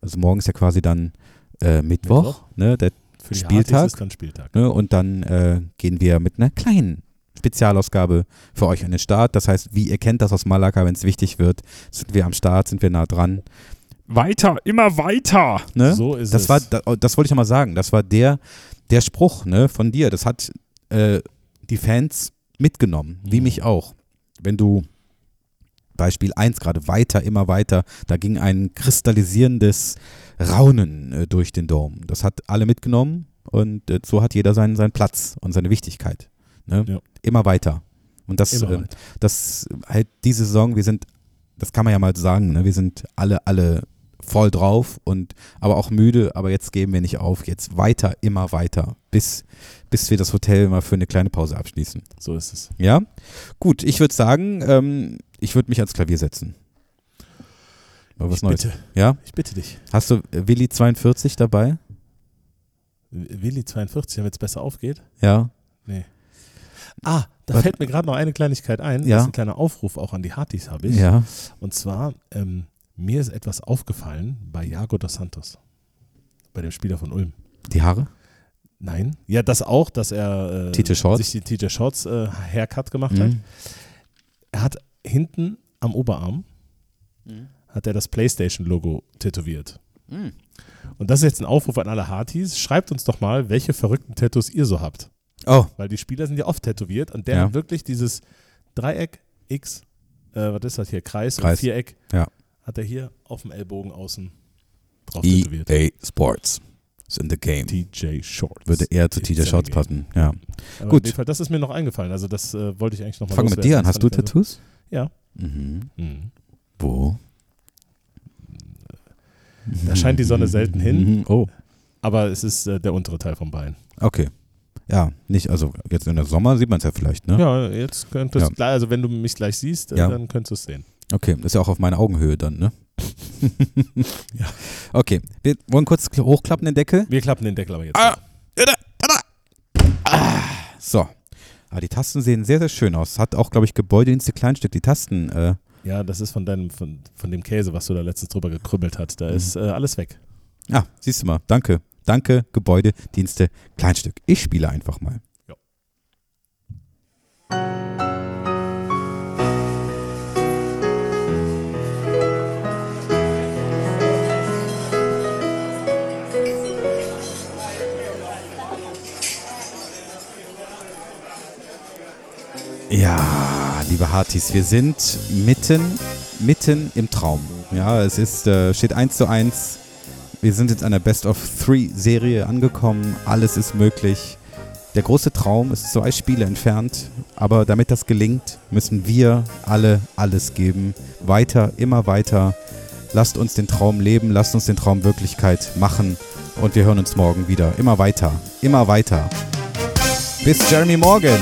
Also morgen ist ja quasi dann äh, Mittwoch, Mittwoch. Ne, der, Für die Spieltag. Dann Spieltag. ne, und dann äh, gehen wir mit einer kleinen Spezialausgabe für euch an den Start. Das heißt, wie ihr kennt das aus Malaga, wenn es wichtig wird, sind wir am Start, sind wir nah dran. Weiter, immer weiter. Ne? So ist das es. War, das, das wollte ich nochmal sagen. Das war der, der Spruch ne, von dir. Das hat äh, die Fans mitgenommen, wie Mhm. mich auch. Wenn du Beispiel 1 gerade weiter, immer weiter, da ging ein kristallisierendes Raunen äh, durch den Dom. Das hat alle mitgenommen und äh, so hat jeder seinen, seinen Platz und seine Wichtigkeit. Ne? Ja. Immer weiter. Und das, äh, weiter. das halt diese Saison, wir sind, das kann man ja mal sagen, ne? wir sind alle, alle voll drauf und aber auch müde, aber jetzt geben wir nicht auf. Jetzt weiter, immer weiter, bis, bis wir das Hotel mal für eine kleine Pause abschließen. So ist es. Ja? Gut, ich würde sagen, ähm, ich würde mich ans Klavier setzen. Mal was ich Neues. bitte, Ja? ich bitte dich. Hast du äh, Willi 42 dabei? Willi 42, damit es besser aufgeht. Ja. Ah, da Was- fällt mir gerade noch eine Kleinigkeit ein. Ja. Das ist ein kleiner Aufruf auch an die Hartis, habe ich. Ja. Und zwar, ähm, mir ist etwas aufgefallen bei Jago dos Santos, bei dem Spieler von Ulm. Die Haare? Nein, ja, das auch, dass er äh, sich die TJ Shorts äh, Haircut gemacht hat. Mhm. Er hat hinten am Oberarm hat er das PlayStation-Logo tätowiert. Mhm. Und das ist jetzt ein Aufruf an alle Hartis. Schreibt uns doch mal, welche verrückten Tattoos ihr so habt. Oh, Weil die Spieler sind ja oft tätowiert und der Ja. hat wirklich dieses Dreieck, X, äh, was ist das hier, Kreis, Kreis. und Viereck, Ja. Hat er hier auf dem Ellbogen außen drauf tätowiert. EA Sports is in the game. TJ Shorts. Würde eher zu TJ Shorts passen. Ja. Aber Gut. Fall, das ist mir noch eingefallen. Also das äh, wollte ich eigentlich noch mal Fangen wir mit dir an. Hast du Tattoos? Ja. Mhm. Mhm. Wo? Da scheint die Sonne selten hin, Mhm. Oh, aber es ist äh, der untere Teil vom Bein. okay. Ja, nicht, also jetzt in der Sommer sieht man es ja vielleicht, ne? Ja, jetzt könntest Ja. du, gleich- also wenn du mich gleich siehst, äh, Ja. dann könntest du es sehen. Okay, das ist ja auch auf meiner Augenhöhe dann, ne? Ja. Okay, wir wollen kurz hochklappen den Deckel. Wir klappen den Deckel aber jetzt. Ah, tada, tada. Ah, so. Ah, die Tasten sehen sehr, sehr schön aus. Hat auch, glaube ich, Gebäudedienste Kleinstück die Tasten. Äh, Ja, das ist von deinem, von, von dem Käse, was du da letztens drüber gekrümmelt hast. Da Mhm. ist äh, alles weg. ah, siehst du mal. Danke. Danke, Gebäudedienste Kleinstück. Ich spiele einfach mal. Ja. Ja, liebe Hartis, wir sind mitten, mitten im Traum. Ja, es ist, äh, steht 1 zu 1. Wir sind jetzt an der Best of Three Serie angekommen. Alles ist möglich. Der große Traum ist zwei Spiele entfernt. Aber damit das gelingt, müssen wir alle alles geben. Weiter, immer weiter. Lasst uns den Traum leben. Lasst uns den Traum Wirklichkeit machen. Und wir hören uns morgen wieder. Immer weiter. Immer weiter. Bis Jeremy Morgan.